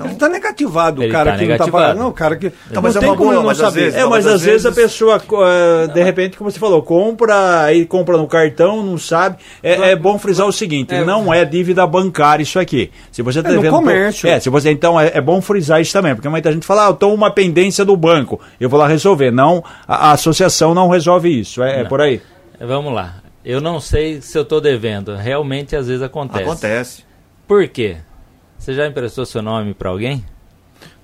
Speaker 4: Ele está negativado, o
Speaker 8: Ele
Speaker 4: tá cara
Speaker 8: tá
Speaker 4: que não está
Speaker 8: negativado.
Speaker 4: pagando. Não, o cara que.
Speaker 1: Então, mas
Speaker 4: não
Speaker 1: é
Speaker 4: tem
Speaker 1: uma
Speaker 4: como
Speaker 1: boa,
Speaker 4: não
Speaker 1: mas às
Speaker 4: saber.
Speaker 1: vezes-
Speaker 3: É, mas
Speaker 1: às
Speaker 3: às vezes a
Speaker 1: vezes-
Speaker 3: pessoa, eh, de repente, como você falou, compra, aí compra no cartão, não sabe. É, é bom frisar o seguinte, não é dívida bancária isso aqui. Se você tá
Speaker 4: É no
Speaker 3: devendo-
Speaker 4: comércio.
Speaker 3: É, se você, então é, é bom frisar isso também, porque muita gente fala, ah, eu tô uma pendência do banco, eu vou lá resolver. Não, a, a associação não resolve isso, é, é por aí.
Speaker 8: Vamos lá. Eu não sei se eu estou devendo. Realmente, às vezes acontece.
Speaker 1: Acontece.
Speaker 8: Por quê? Você já emprestou seu nome para alguém?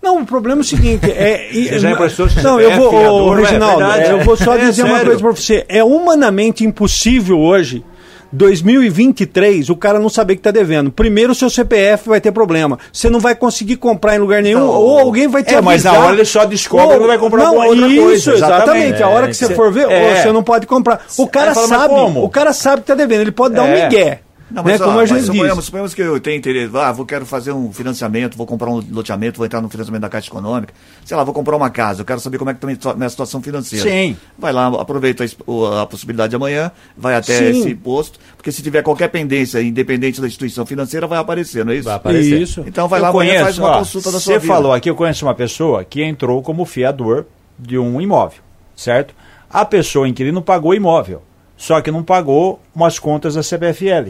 Speaker 4: Não, o problema é o seguinte, é...
Speaker 3: Você já emprestou seu
Speaker 4: Não, eu vou, ô,
Speaker 3: é
Speaker 4: Reginaldo,
Speaker 3: verdade.
Speaker 4: eu vou só
Speaker 3: É
Speaker 4: dizer uma coisa pra você. É humanamente impossível hoje, 2023, o cara não saber que tá devendo. Primeiro, o seu CPF vai ter problema. Você não vai conseguir comprar em lugar nenhum,
Speaker 1: Então,
Speaker 4: ou alguém vai te
Speaker 3: é, mas na
Speaker 4: avisar.
Speaker 3: hora ele só descobre
Speaker 4: Ou-
Speaker 3: que vai comprar
Speaker 4: não,
Speaker 3: alguma outra
Speaker 4: isso,
Speaker 3: coisa,
Speaker 4: exatamente.
Speaker 3: exatamente.
Speaker 4: A hora
Speaker 8: É,
Speaker 4: que você
Speaker 8: cê-
Speaker 4: for ver,
Speaker 3: é.
Speaker 4: você não pode comprar. O cara
Speaker 3: mas
Speaker 4: sabe, o cara sabe que tá devendo, ele pode dar um
Speaker 3: É.
Speaker 4: migué.
Speaker 1: Não,
Speaker 4: né,
Speaker 1: mas, ó,
Speaker 4: como a
Speaker 1: mas
Speaker 4: gente
Speaker 1: suponhamos,
Speaker 4: diz.
Speaker 1: suponhamos que eu tenho interesse, ah, vou quero fazer um financiamento, vou comprar um loteamento, vou entrar no financiamento da Caixa Econômica, sei lá, vou comprar uma casa, eu quero saber como é que está a minha situação financeira.
Speaker 3: Sim.
Speaker 1: Vai lá, aproveita a, a possibilidade de amanhã, vai até
Speaker 4: Sim.
Speaker 1: esse posto, porque se tiver qualquer pendência, independente da instituição financeira, vai aparecer, não é isso?
Speaker 8: Vai aparecer.
Speaker 4: Isso.
Speaker 1: Então vai
Speaker 3: eu
Speaker 1: lá amanhã
Speaker 3: conheço,
Speaker 1: faz uma
Speaker 3: ó,
Speaker 1: consulta da
Speaker 3: Você
Speaker 1: sua vida.
Speaker 3: falou aqui, eu conheço uma pessoa que entrou como fiador de um imóvel, certo? A pessoa, inquilino, pagou o imóvel, só que não pagou umas contas da CPFL.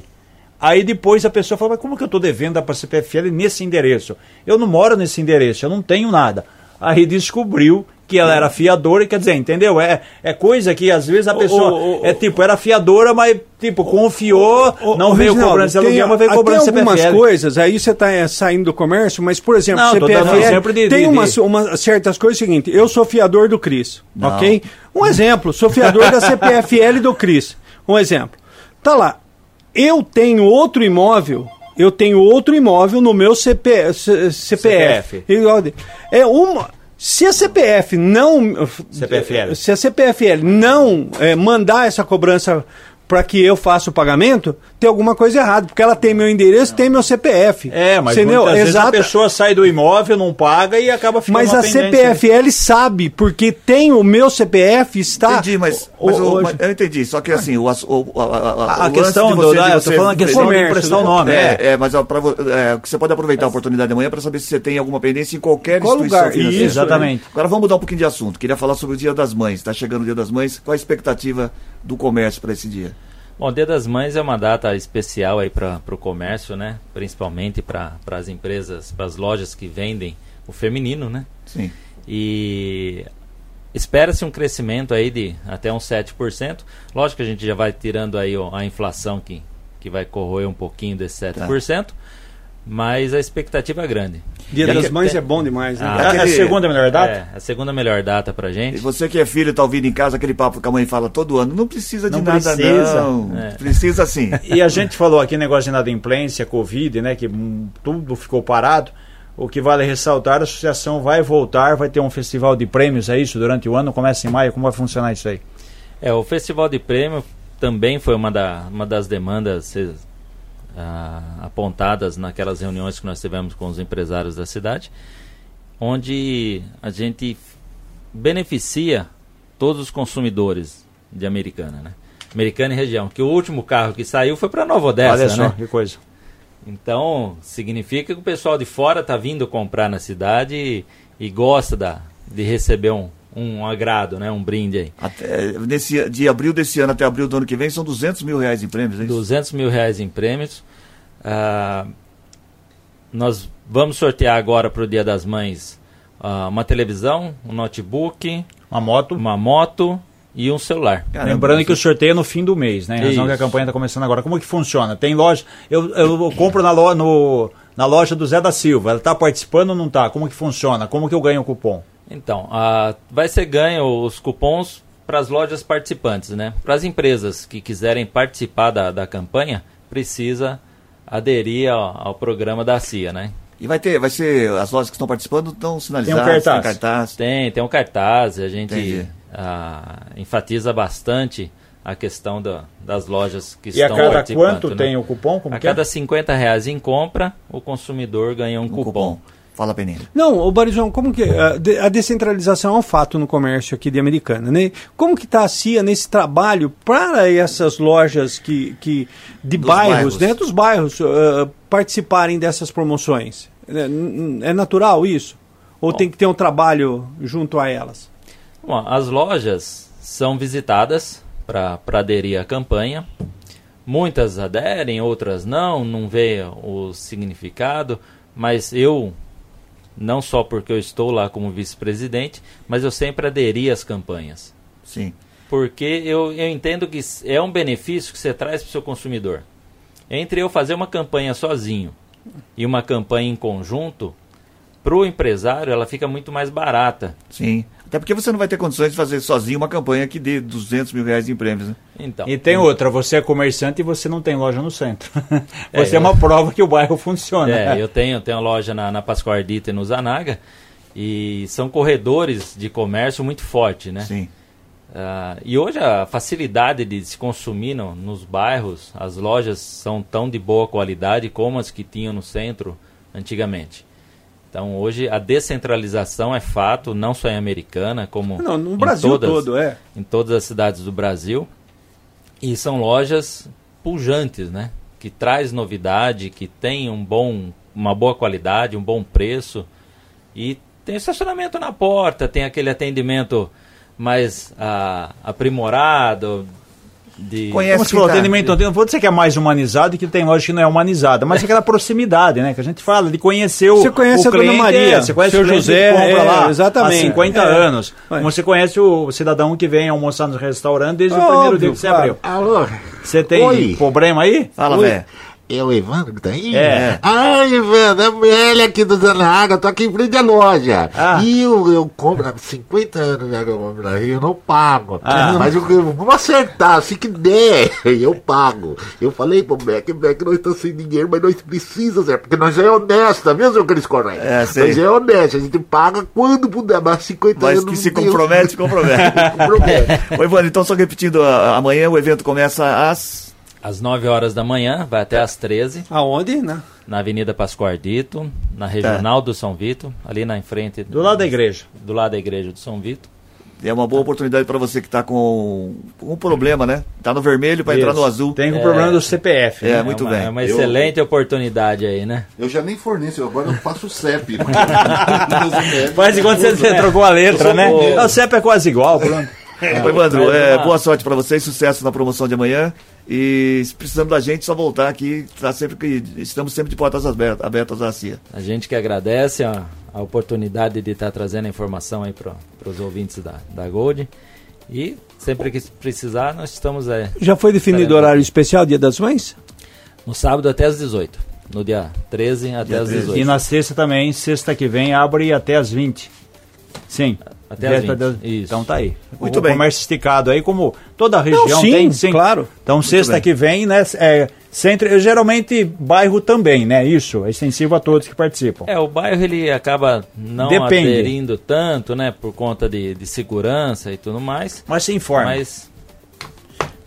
Speaker 3: Aí depois a pessoa fala, mas como que eu estou devendo para a CPFL nesse endereço? Eu não moro nesse endereço, eu não tenho nada. Aí descobriu que ela era fiadora, quer dizer, entendeu? É, é coisa que às vezes a pessoa
Speaker 4: ô, ô,
Speaker 3: é tipo, era fiadora, mas tipo, confiou, não veio
Speaker 4: Reginaldo,
Speaker 3: esse
Speaker 4: tem-
Speaker 3: aluguel, mas veio cobrando
Speaker 4: Tem algumas
Speaker 3: CPFL.
Speaker 4: coisas, aí você está saindo do comércio, mas, por exemplo,
Speaker 3: Não,
Speaker 4: CPFL,
Speaker 3: de-
Speaker 4: tem
Speaker 3: de-
Speaker 4: umas,
Speaker 3: de-
Speaker 4: umas certas coisas, seguinte, eu sou fiador do CRIS, ok? Um exemplo, sou fiador da CPFL do CRIS, um exemplo. Tá lá, eu tenho outro imóvel, eu tenho outro imóvel no meu CP, C- CPF. De- É uma... Se a CPF não.
Speaker 3: CPFL.
Speaker 4: Se a CPFL não eh, mandar essa cobrança para que eu faça o pagamento, tem alguma coisa errada, porque ela tem meu endereço, tem meu CPF.
Speaker 3: É, mas
Speaker 4: Entendeu?
Speaker 3: muitas vezes a pessoa sai do imóvel, não paga e acaba ficando
Speaker 4: Mas
Speaker 3: uma
Speaker 4: a
Speaker 3: pendência.
Speaker 4: CPFL sabe, porque tem o meu CPF, está.
Speaker 1: Entendi, mas,
Speaker 4: O-
Speaker 1: mas o-
Speaker 4: hoje-
Speaker 1: mas eu entendi. Só que assim, o, o, a, a,
Speaker 3: A- a
Speaker 1: o lance
Speaker 3: questão
Speaker 1: de
Speaker 3: do-
Speaker 1: de
Speaker 3: eu tô falando a questão de
Speaker 4: Comércio,
Speaker 3: emprestar o
Speaker 4: né?
Speaker 3: nome.
Speaker 1: É,
Speaker 3: É.
Speaker 1: é, mas pra é, você pode aproveitar a oportunidade de amanhã para saber se você tem alguma pendência em qualquer
Speaker 4: Qual
Speaker 1: instituição
Speaker 4: lugar?
Speaker 1: financeira.
Speaker 4: Isso,
Speaker 3: Exatamente.
Speaker 1: Agora vamos mudar um pouquinho de assunto. Queria falar sobre o Dia das Mães. Está chegando o Dia das Mães. Qual a expectativa do comércio para esse dia?
Speaker 8: Bom, Dia das Mães é uma data especial aí para o comércio, né? Principalmente para as empresas, para as lojas que vendem o feminino, né?
Speaker 1: Sim.
Speaker 8: E espera-se um crescimento aí de até uns 7%. Lógico que a gente já vai tirando aí ó, a inflação que, que vai corroer um pouquinho desse 7%, mas a expectativa é grande.
Speaker 4: Dia
Speaker 8: E
Speaker 4: das Mães
Speaker 8: tem-
Speaker 4: é bom demais, né?
Speaker 8: Ah,
Speaker 3: É a
Speaker 1: Aquele-
Speaker 3: segunda melhor data?
Speaker 8: É, a segunda melhor data pra
Speaker 1: E
Speaker 8: gente.
Speaker 1: você que é filho, tá ouvindo em casa aquele papo que a mãe fala todo ano. Não precisa de
Speaker 3: Não
Speaker 1: nada,
Speaker 3: precisa.
Speaker 1: não.
Speaker 8: É.
Speaker 1: Precisa sim.
Speaker 3: E a gente falou aqui negócio de inadimplência, Covid, né? Que hum, tudo ficou parado. O que vale ressaltar, a associação vai voltar, vai ter um festival de prêmios, é isso, durante o ano, começa em maio, como vai funcionar isso aí?
Speaker 8: É, o Festival de Prêmio também foi uma, da, uma das demandas ah, apontadas naquelas reuniões que nós tivemos com os empresários da cidade, onde a gente beneficia todos os consumidores de Americana, né? Americana e região, que o último carro que saiu foi para Nova Odessa,
Speaker 3: Olha só,
Speaker 8: né?
Speaker 3: que coisa.
Speaker 8: Então, significa que o pessoal de fora está vindo comprar na cidade e, e gosta da, de receber um, um agrado, né? Um brinde aí.
Speaker 1: Até, nesse, de abril desse ano até abril do ano que vem são 200 mil reais em prêmios, é isso?
Speaker 8: 200 mil reais em prêmios. Ah, nós vamos sortear agora para o Dia das Mães ah, uma televisão, um notebook,
Speaker 3: Uma moto.
Speaker 8: uma moto e um celular.
Speaker 1: Caramba,
Speaker 3: Lembrando
Speaker 1: você-
Speaker 3: que o sorteio é no fim do mês, né? Em razão que a campanha está começando agora. Como que funciona? Tem loja. Eu, eu compro na, lo, no, na loja do Zé da Silva. Ela está participando ou não está? Como que funciona? Como que eu ganho o cupom?
Speaker 8: Então, ah, vai ser ganho os cupons para as lojas participantes, né? Para as empresas que quiserem participar da, da campanha, precisa aderir ao, ao programa da CIA, né?
Speaker 1: E vai ter, vai ser, as lojas que estão participando estão sinalizadas,
Speaker 3: cartaz.
Speaker 1: tem cartaz.
Speaker 8: Tem, tem um cartaz, a gente
Speaker 1: Entendi.
Speaker 8: ah, enfatiza bastante a questão da- das lojas que
Speaker 3: E a
Speaker 8: estão
Speaker 3: cada
Speaker 8: participando.
Speaker 3: quanto
Speaker 8: né?
Speaker 3: tem o cupom? Como
Speaker 8: A
Speaker 3: que é?
Speaker 8: cada 50 reais em compra, o consumidor ganha um,
Speaker 1: Um
Speaker 8: cupom.
Speaker 1: Fala, Peninha.
Speaker 4: Não, o Barizão, como que a, de- a descentralização é um fato no comércio aqui de Americana, né? Como que está a CIA nesse trabalho para essas lojas que, que de
Speaker 1: Dos
Speaker 4: bairros,
Speaker 1: bairros.
Speaker 4: né, dos bairros ah, participarem dessas promoções? É, é natural isso? Ou tem que ter um trabalho junto a elas?
Speaker 8: Bom, as lojas são visitadas para aderir à campanha. Muitas aderem, outras não, não vê o significado, mas eu, não só porque eu estou lá como vice-presidente, mas eu sempre aderi às campanhas.
Speaker 1: Sim.
Speaker 8: Porque eu, eu entendo que é um benefício que você traz para o seu consumidor. Entre eu fazer uma campanha sozinho e uma campanha em conjunto, para o empresário ela fica muito mais barata.
Speaker 1: Sim. Até porque você não vai ter condições de fazer sozinho uma campanha que dê 200 mil reais em prêmios, né?
Speaker 8: Então,
Speaker 3: E tem outra, você é comerciante e você não tem loja no centro.
Speaker 8: É,
Speaker 3: você é,
Speaker 8: eu-
Speaker 3: uma prova que o bairro funciona.
Speaker 8: É, eu tenho, tenho loja na, na Pascoal Ardita e no Zanaga e são corredores de comércio muito forte, né?
Speaker 1: Sim.
Speaker 8: Ah, e hoje a facilidade de se consumir no- nos bairros, as lojas são tão de boa qualidade como as que tinham no centro antigamente. Então hoje a descentralização é fato, não só em Americana, como
Speaker 4: Não, no
Speaker 8: em
Speaker 4: Brasil
Speaker 8: todas,
Speaker 4: todo, é.
Speaker 8: em todas as cidades do Brasil. E são lojas pujantes, né? Que traz novidade, que tem um bom, uma boa qualidade, um bom preço. E tem estacionamento na porta, tem aquele atendimento mais ah, aprimorado. De...
Speaker 1: Conhece
Speaker 3: Como você falou,
Speaker 1: tá-
Speaker 3: atendimento, não vou dizer que é mais humanizado e que tem loja que não é humanizada, mas é aquela proximidade, né? Que a gente fala de conhecer o
Speaker 4: Você conhece
Speaker 3: o
Speaker 4: a Dona
Speaker 3: cliente,
Speaker 4: Maria,
Speaker 3: é, você conhece
Speaker 4: seu
Speaker 3: o cliente
Speaker 4: José,
Speaker 3: que compra
Speaker 4: é,
Speaker 3: lá
Speaker 4: exatamente.
Speaker 3: há 50
Speaker 4: É.
Speaker 3: anos. Você conhece o cidadão que vem almoçar no restaurante desde o primeiro
Speaker 4: Óbvio,
Speaker 3: dia que você
Speaker 4: claro.
Speaker 3: abriu.
Speaker 9: Alô?
Speaker 3: Você tem
Speaker 9: Oi.
Speaker 3: problema aí?
Speaker 1: Fala, velho.
Speaker 9: É o Evandro que tá aí?
Speaker 3: É.
Speaker 9: Ai, velho, é Amélia aqui do Zanaga, tô aqui em frente à loja.
Speaker 3: Ah.
Speaker 9: E eu, eu compro há 50 anos né, que eu compro aí, eu não pago.
Speaker 3: Ah.
Speaker 9: Mas eu, eu- vamos acertar, se que der, eu pago. Eu falei pro Beck, Beck, nós estamos sem dinheiro, mas nós precisamos, é, porque nós já é honesto, viu, seu Cris Correia?
Speaker 1: É, sei.
Speaker 9: Nós já é honesto, a gente paga quando puder, mas 50
Speaker 1: Mas
Speaker 9: anos
Speaker 1: que
Speaker 9: não
Speaker 1: se compromete, compromete.
Speaker 9: compromete.
Speaker 1: Ô, Ivone, então só repetindo, amanhã o evento começa às...
Speaker 8: Às 9 horas da manhã, vai até às 13,
Speaker 4: Aonde? né?
Speaker 8: na Avenida Pascoal Ardito, na Regional do São Vito, ali na frente
Speaker 3: Do lado da igreja.
Speaker 8: do lado da igreja do São Vito.
Speaker 1: É uma boa oportunidade para você que está com um problema, né? Tá no vermelho para entrar no azul.
Speaker 3: Tem o
Speaker 8: É.
Speaker 3: problema do CPF.
Speaker 1: É,
Speaker 3: né?
Speaker 1: muito
Speaker 8: é uma,
Speaker 1: bem.
Speaker 8: É uma
Speaker 2: Eu-
Speaker 8: excelente oportunidade aí, né?
Speaker 2: Eu já nem forneço, agora eu faço o CEP.
Speaker 3: Faz igual você, você trocou a letra, né?
Speaker 2: Eu
Speaker 3: Ah, O CEP é quase igual, pronto.
Speaker 1: Oi, Evandro,
Speaker 8: Mas
Speaker 1: é, boa sorte pra vocês, sucesso na promoção de amanhã. E se precisando da gente, só voltar aqui. Tá sempre que, estamos sempre de portas abertas, abertas à CIA.
Speaker 8: A gente que agradece a, a oportunidade de estar trazendo a informação aí para os ouvintes da, da Gold. E sempre que precisar, nós estamos é,
Speaker 4: Já foi definido
Speaker 8: Estaremos
Speaker 4: horário especial, Dia das Mães?
Speaker 8: no sábado até às 18. No dia 13 até às 18.
Speaker 3: E na sexta também, sexta que vem, abre até as 20. Sim.
Speaker 8: Até às
Speaker 3: Véspera
Speaker 8: 20,
Speaker 3: da-
Speaker 8: isso.
Speaker 3: Então tá aí.
Speaker 1: Muito
Speaker 3: o
Speaker 1: bem.
Speaker 3: comércio esticado aí, como toda a região
Speaker 4: sim,
Speaker 3: tem, sim.
Speaker 4: claro.
Speaker 3: Então sexta
Speaker 1: bem.
Speaker 3: que vem, né, é, centro, geralmente bairro também, né, isso, é extensivo a todos que participam.
Speaker 8: É, o bairro ele acaba não
Speaker 3: Depende.
Speaker 8: aderindo tanto, né, por conta de, de segurança e tudo mais.
Speaker 3: Mas se informa.
Speaker 8: Mas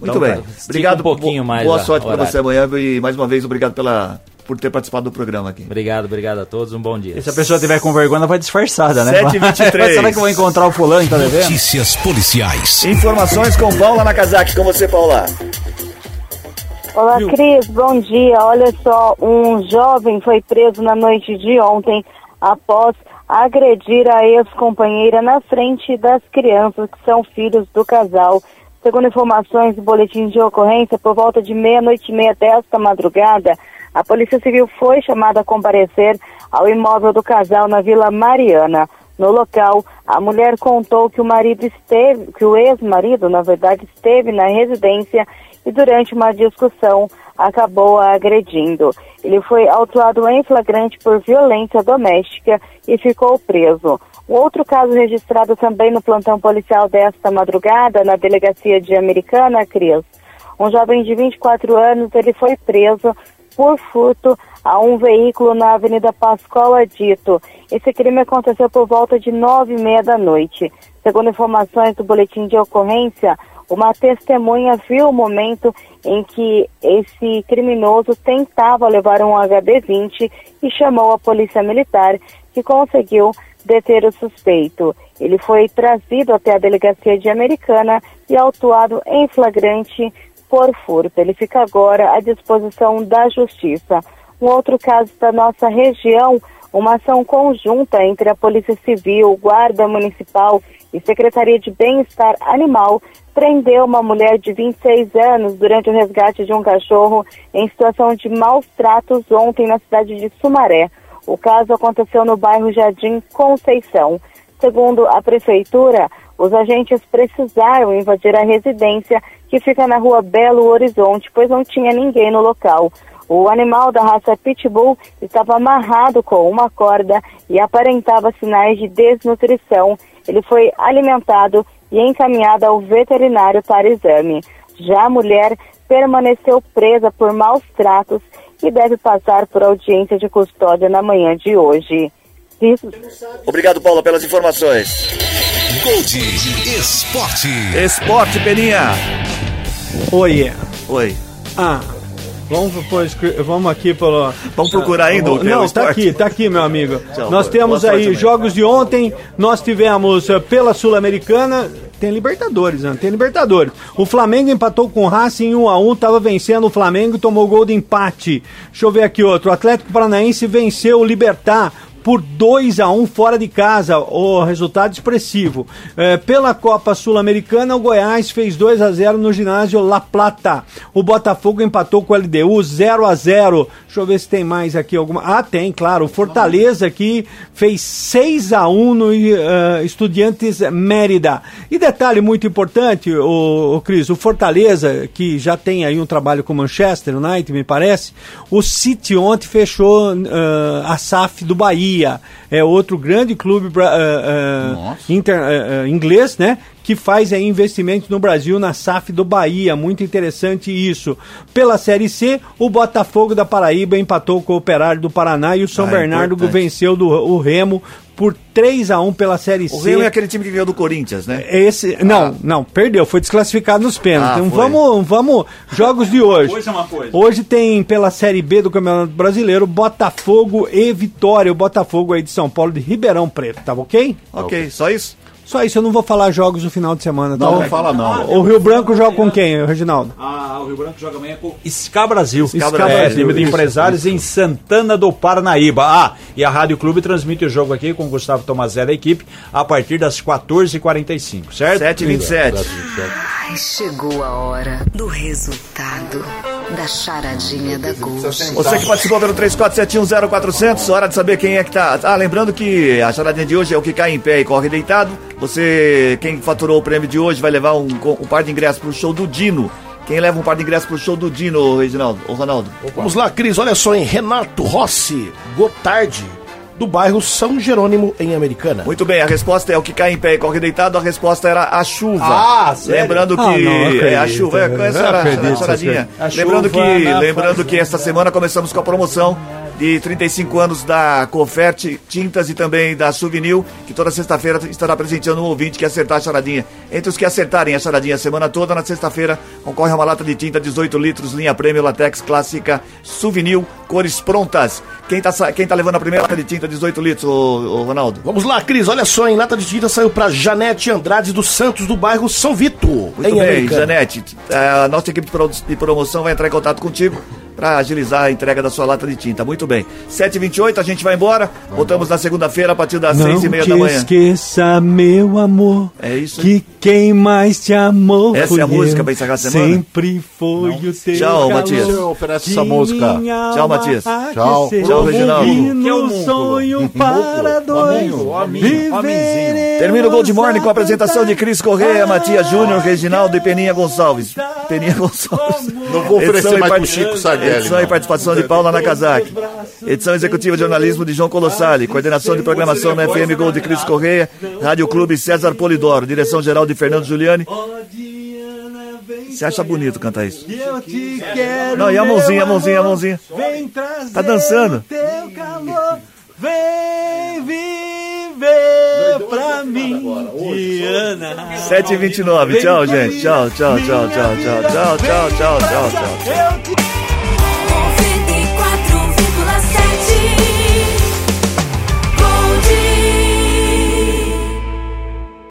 Speaker 1: Muito
Speaker 8: Então,
Speaker 1: bem.
Speaker 8: tá,
Speaker 1: Obrigado.
Speaker 8: um pouquinho mais
Speaker 1: Boa sorte
Speaker 8: horário.
Speaker 1: você amanhã e mais uma vez obrigado pela, por ter participado do programa aqui.
Speaker 8: obrigado, obrigado a todos, um bom dia.
Speaker 3: E se a pessoa tiver com vergonha, ela vai disfarçada, né?
Speaker 1: 7h23.
Speaker 3: Será que eu vou encontrar o fulano que tá devendo?
Speaker 6: Notícias policiais.
Speaker 1: Informações com Paula Nakazaki. Com você, Paula.
Speaker 7: Olá, Cris, bom dia. Olha só, um jovem foi preso na noite de ontem após agredir a ex-companheira na frente das crianças que são filhos do casal. Segundo informações do boletim de ocorrência, por volta de meia-noite e meia desta madrugada, a Polícia Civil foi chamada a comparecer ao imóvel do casal na Vila Mariana. No local, a mulher contou que o marido esteve, que o ex-marido, na verdade, esteve na residência e durante uma discussão acabou a agredindo. Ele foi autuado em flagrante por violência doméstica e ficou preso. Um outro caso registrado também no plantão policial desta madrugada, na delegacia de Americana, Cris. Um jovem de 24 anos, ele foi preso por furto a um veículo na Avenida Pascoal Dito. Esse crime aconteceu por volta de nove e meia da noite. Segundo informações do boletim de ocorrência, uma testemunha viu o momento em que esse criminoso tentava levar um HD-20 e chamou a polícia militar, que conseguiu deter o suspeito. Ele foi trazido até a delegacia de Americana e autuado em flagrante por furto. Ele fica agora à disposição da Justiça. Um outro caso da nossa região, uma ação conjunta entre a Polícia Civil, Guarda Municipal e Secretaria de Bem-Estar Animal prendeu uma mulher de 26 anos durante o resgate de um cachorro em situação de maus tratos ontem na cidade de Sumaré. O caso aconteceu no bairro Jardim Conceição. Segundo a prefeitura, os agentes precisaram invadir a residência que fica na rua Belo Horizonte, pois não tinha ninguém no local. O animal da raça Pitbull estava amarrado com uma corda e aparentava sinais de desnutrição. Ele foi alimentado e encaminhado ao veterinário para exame. Já a mulher permaneceu presa por maus tratos e deve passar por audiência de custódia na manhã de hoje. Isso.
Speaker 1: Obrigado, Paula, pelas informações.
Speaker 6: Gold Esporte.
Speaker 1: Esporte, Peninha.
Speaker 4: Oi.
Speaker 1: Oi.
Speaker 4: Ah, vamos, depois, vamos aqui pelo...
Speaker 1: Vamos procurar ainda o
Speaker 4: Não, tá aqui, tá aqui, meu amigo.
Speaker 1: Tchau,
Speaker 4: nós temos aí
Speaker 1: amanhã.
Speaker 4: jogos de ontem, nós tivemos eh, pela Sul-Americana, tem Libertadores, né? Tem Libertadores. O Flamengo empatou com o Racing 1 a 1 tava vencendo o Flamengo e tomou gol de empate. Deixa eu ver aqui outro. O Atlético Paranaense venceu o Libertar por 2 a 1 fora de casa, o resultado expressivo. Eh, pela Copa Sul-Americana, o Goiás fez 2 a 0 no ginásio La Plata. O Botafogo empatou com o LDU 0 a 0. Deixa eu ver se tem mais aqui alguma. Ah, tem, claro. O Fortaleza aqui fez 6 a 1 no eh, Estudiantes Mérida. E detalhe muito importante, o, o Cris, o Fortaleza, que já tem aí um trabalho com o Manchester United, me parece, o City ontem fechou eh, a SAF do Bahia. É outro grande clube eh, eh, inter- eh, inglês, né? Que faz aí investimentos no Brasil na SAF do Bahia. Muito interessante isso. Pela Série C, o Botafogo da Paraíba empatou com o Operário do Paraná e o São
Speaker 1: Ah,
Speaker 4: Bernardo
Speaker 1: importante.
Speaker 4: venceu do, o Remo por 3 a 1 pela Série
Speaker 1: O
Speaker 4: C.
Speaker 1: Rio é aquele time que ganhou do Corinthians, né?
Speaker 4: Esse, não, não, perdeu, foi desclassificado nos pênaltis.
Speaker 1: Ah,
Speaker 4: então
Speaker 1: foi.
Speaker 4: vamos, vamos, jogos de hoje.
Speaker 3: coisa é uma coisa.
Speaker 4: Hoje tem pela Série B do Campeonato Brasileiro Botafogo e Vitória. O Botafogo aí de São Paulo de Ribeirão Preto, tá ok?
Speaker 1: Ok, só isso?
Speaker 4: Só isso, eu não vou falar jogos do final de semana. Tá?
Speaker 2: Não, não fala não.
Speaker 4: O Rio Branco joga com quem, Reginaldo?
Speaker 3: Ah, o Rio Branco joga amanhã com Ska Brasil.
Speaker 4: Ska
Speaker 3: É,
Speaker 4: Brasil,
Speaker 3: time de
Speaker 4: isso,
Speaker 3: empresários em Santana do Parnaíba. Ah, e a Rádio Clube transmite o jogo aqui com o Gustavo Tomazé da equipe a partir das 14h45, certo?
Speaker 1: 7h27.
Speaker 5: Ai, chegou a hora do resultado da charadinha da Gol.
Speaker 1: Você que participou pelo 34710400, hora de saber quem é que tá. Ah, lembrando que a charadinha de hoje é o que cai em pé e corre deitado. Você, quem faturou o prêmio de hoje, vai levar um, um par de ingressos pro show do Dino. Quem leva um par de ingressos pro show do Dino, Reginaldo? Ô, Ronaldo.
Speaker 10: Vamos lá, Cris, olha só, em Renato Rossi Gotardi, do bairro São Jerônimo, em Americana.
Speaker 1: Muito bem, a resposta é o que cai em pé e corre deitado. A resposta era a chuva.
Speaker 3: Ah, sério?
Speaker 1: Lembrando que
Speaker 4: Ah, não acredito.
Speaker 1: é a chuva, é, essa era a choradinha.
Speaker 3: coisas. A
Speaker 1: Lembrando
Speaker 3: chuva
Speaker 1: que,
Speaker 3: na
Speaker 1: lembrando que esta semana começamos com a promoção de 35 anos da Conferte Tintas e também da Souvenir, que toda sexta-feira estará presenteando um ouvinte que acertar a charadinha. Entre os que acertarem a charadinha a semana toda, na sexta-feira, concorre a uma lata de tinta 18 litros, linha Prêmio Latex Clássica Souvenir, cores prontas. Quem tá, sa- quem tá levando a primeira lata de tinta 18 litros, ô, ô, Ronaldo?
Speaker 10: Vamos lá, Cris, olha só, em lata de tinta saiu pra Janete Andrade dos Santos, do bairro São Vito,
Speaker 1: Muito
Speaker 10: em
Speaker 1: bem,
Speaker 10: Americana.
Speaker 1: Janete. A nossa equipe de promoção vai entrar em contato contigo para agilizar a entrega da sua lata de tinta. Muito bem. 7h28, a gente vai embora. Voltamos na segunda-feira a partir das
Speaker 4: Não
Speaker 1: 6h30
Speaker 4: te
Speaker 1: da manhã.
Speaker 4: esqueça, meu amor,
Speaker 1: É isso.
Speaker 4: que quem mais te amou
Speaker 1: Essa
Speaker 4: foi
Speaker 1: é a música
Speaker 4: eu.
Speaker 1: pra encerrar a semana?
Speaker 4: Sempre foi o teu
Speaker 1: Tchau,
Speaker 4: calor
Speaker 1: Matias.
Speaker 4: Que
Speaker 2: essa música.
Speaker 1: Tchau, Matias.
Speaker 2: Tchau.
Speaker 1: Tchau, Reginaldo.
Speaker 3: Que é múnculo?
Speaker 4: sonho para dois
Speaker 1: Termina o Gold Morning com a apresentação de Cris Correia, Matias Júnior, Reginaldo e Peninha Gonçalves. Peninha Gonçalves.
Speaker 2: Não vou oferecer mais pro Chico Sardelli.
Speaker 1: Edição e participação de Paula Nakazaki. Edição executiva de jornalismo de João Colossali. Coordenação de programação no FM Gol de Cris Correia. Rádio Clube César Polidoro. Direção geral de Fernando Giuliani. Você acha bonito cantar isso?
Speaker 4: Eu te quero,
Speaker 1: Não, e a mãozinha, a mãozinha, a mãozinha.
Speaker 4: Vem trazer
Speaker 1: Tá dançando.
Speaker 4: teu calor. Vem viver pra mim, Diana.
Speaker 1: 7h29. Tchau, gente. Tchau, tchau, tchau, tchau, tchau, tchau, tchau, tchau, tchau,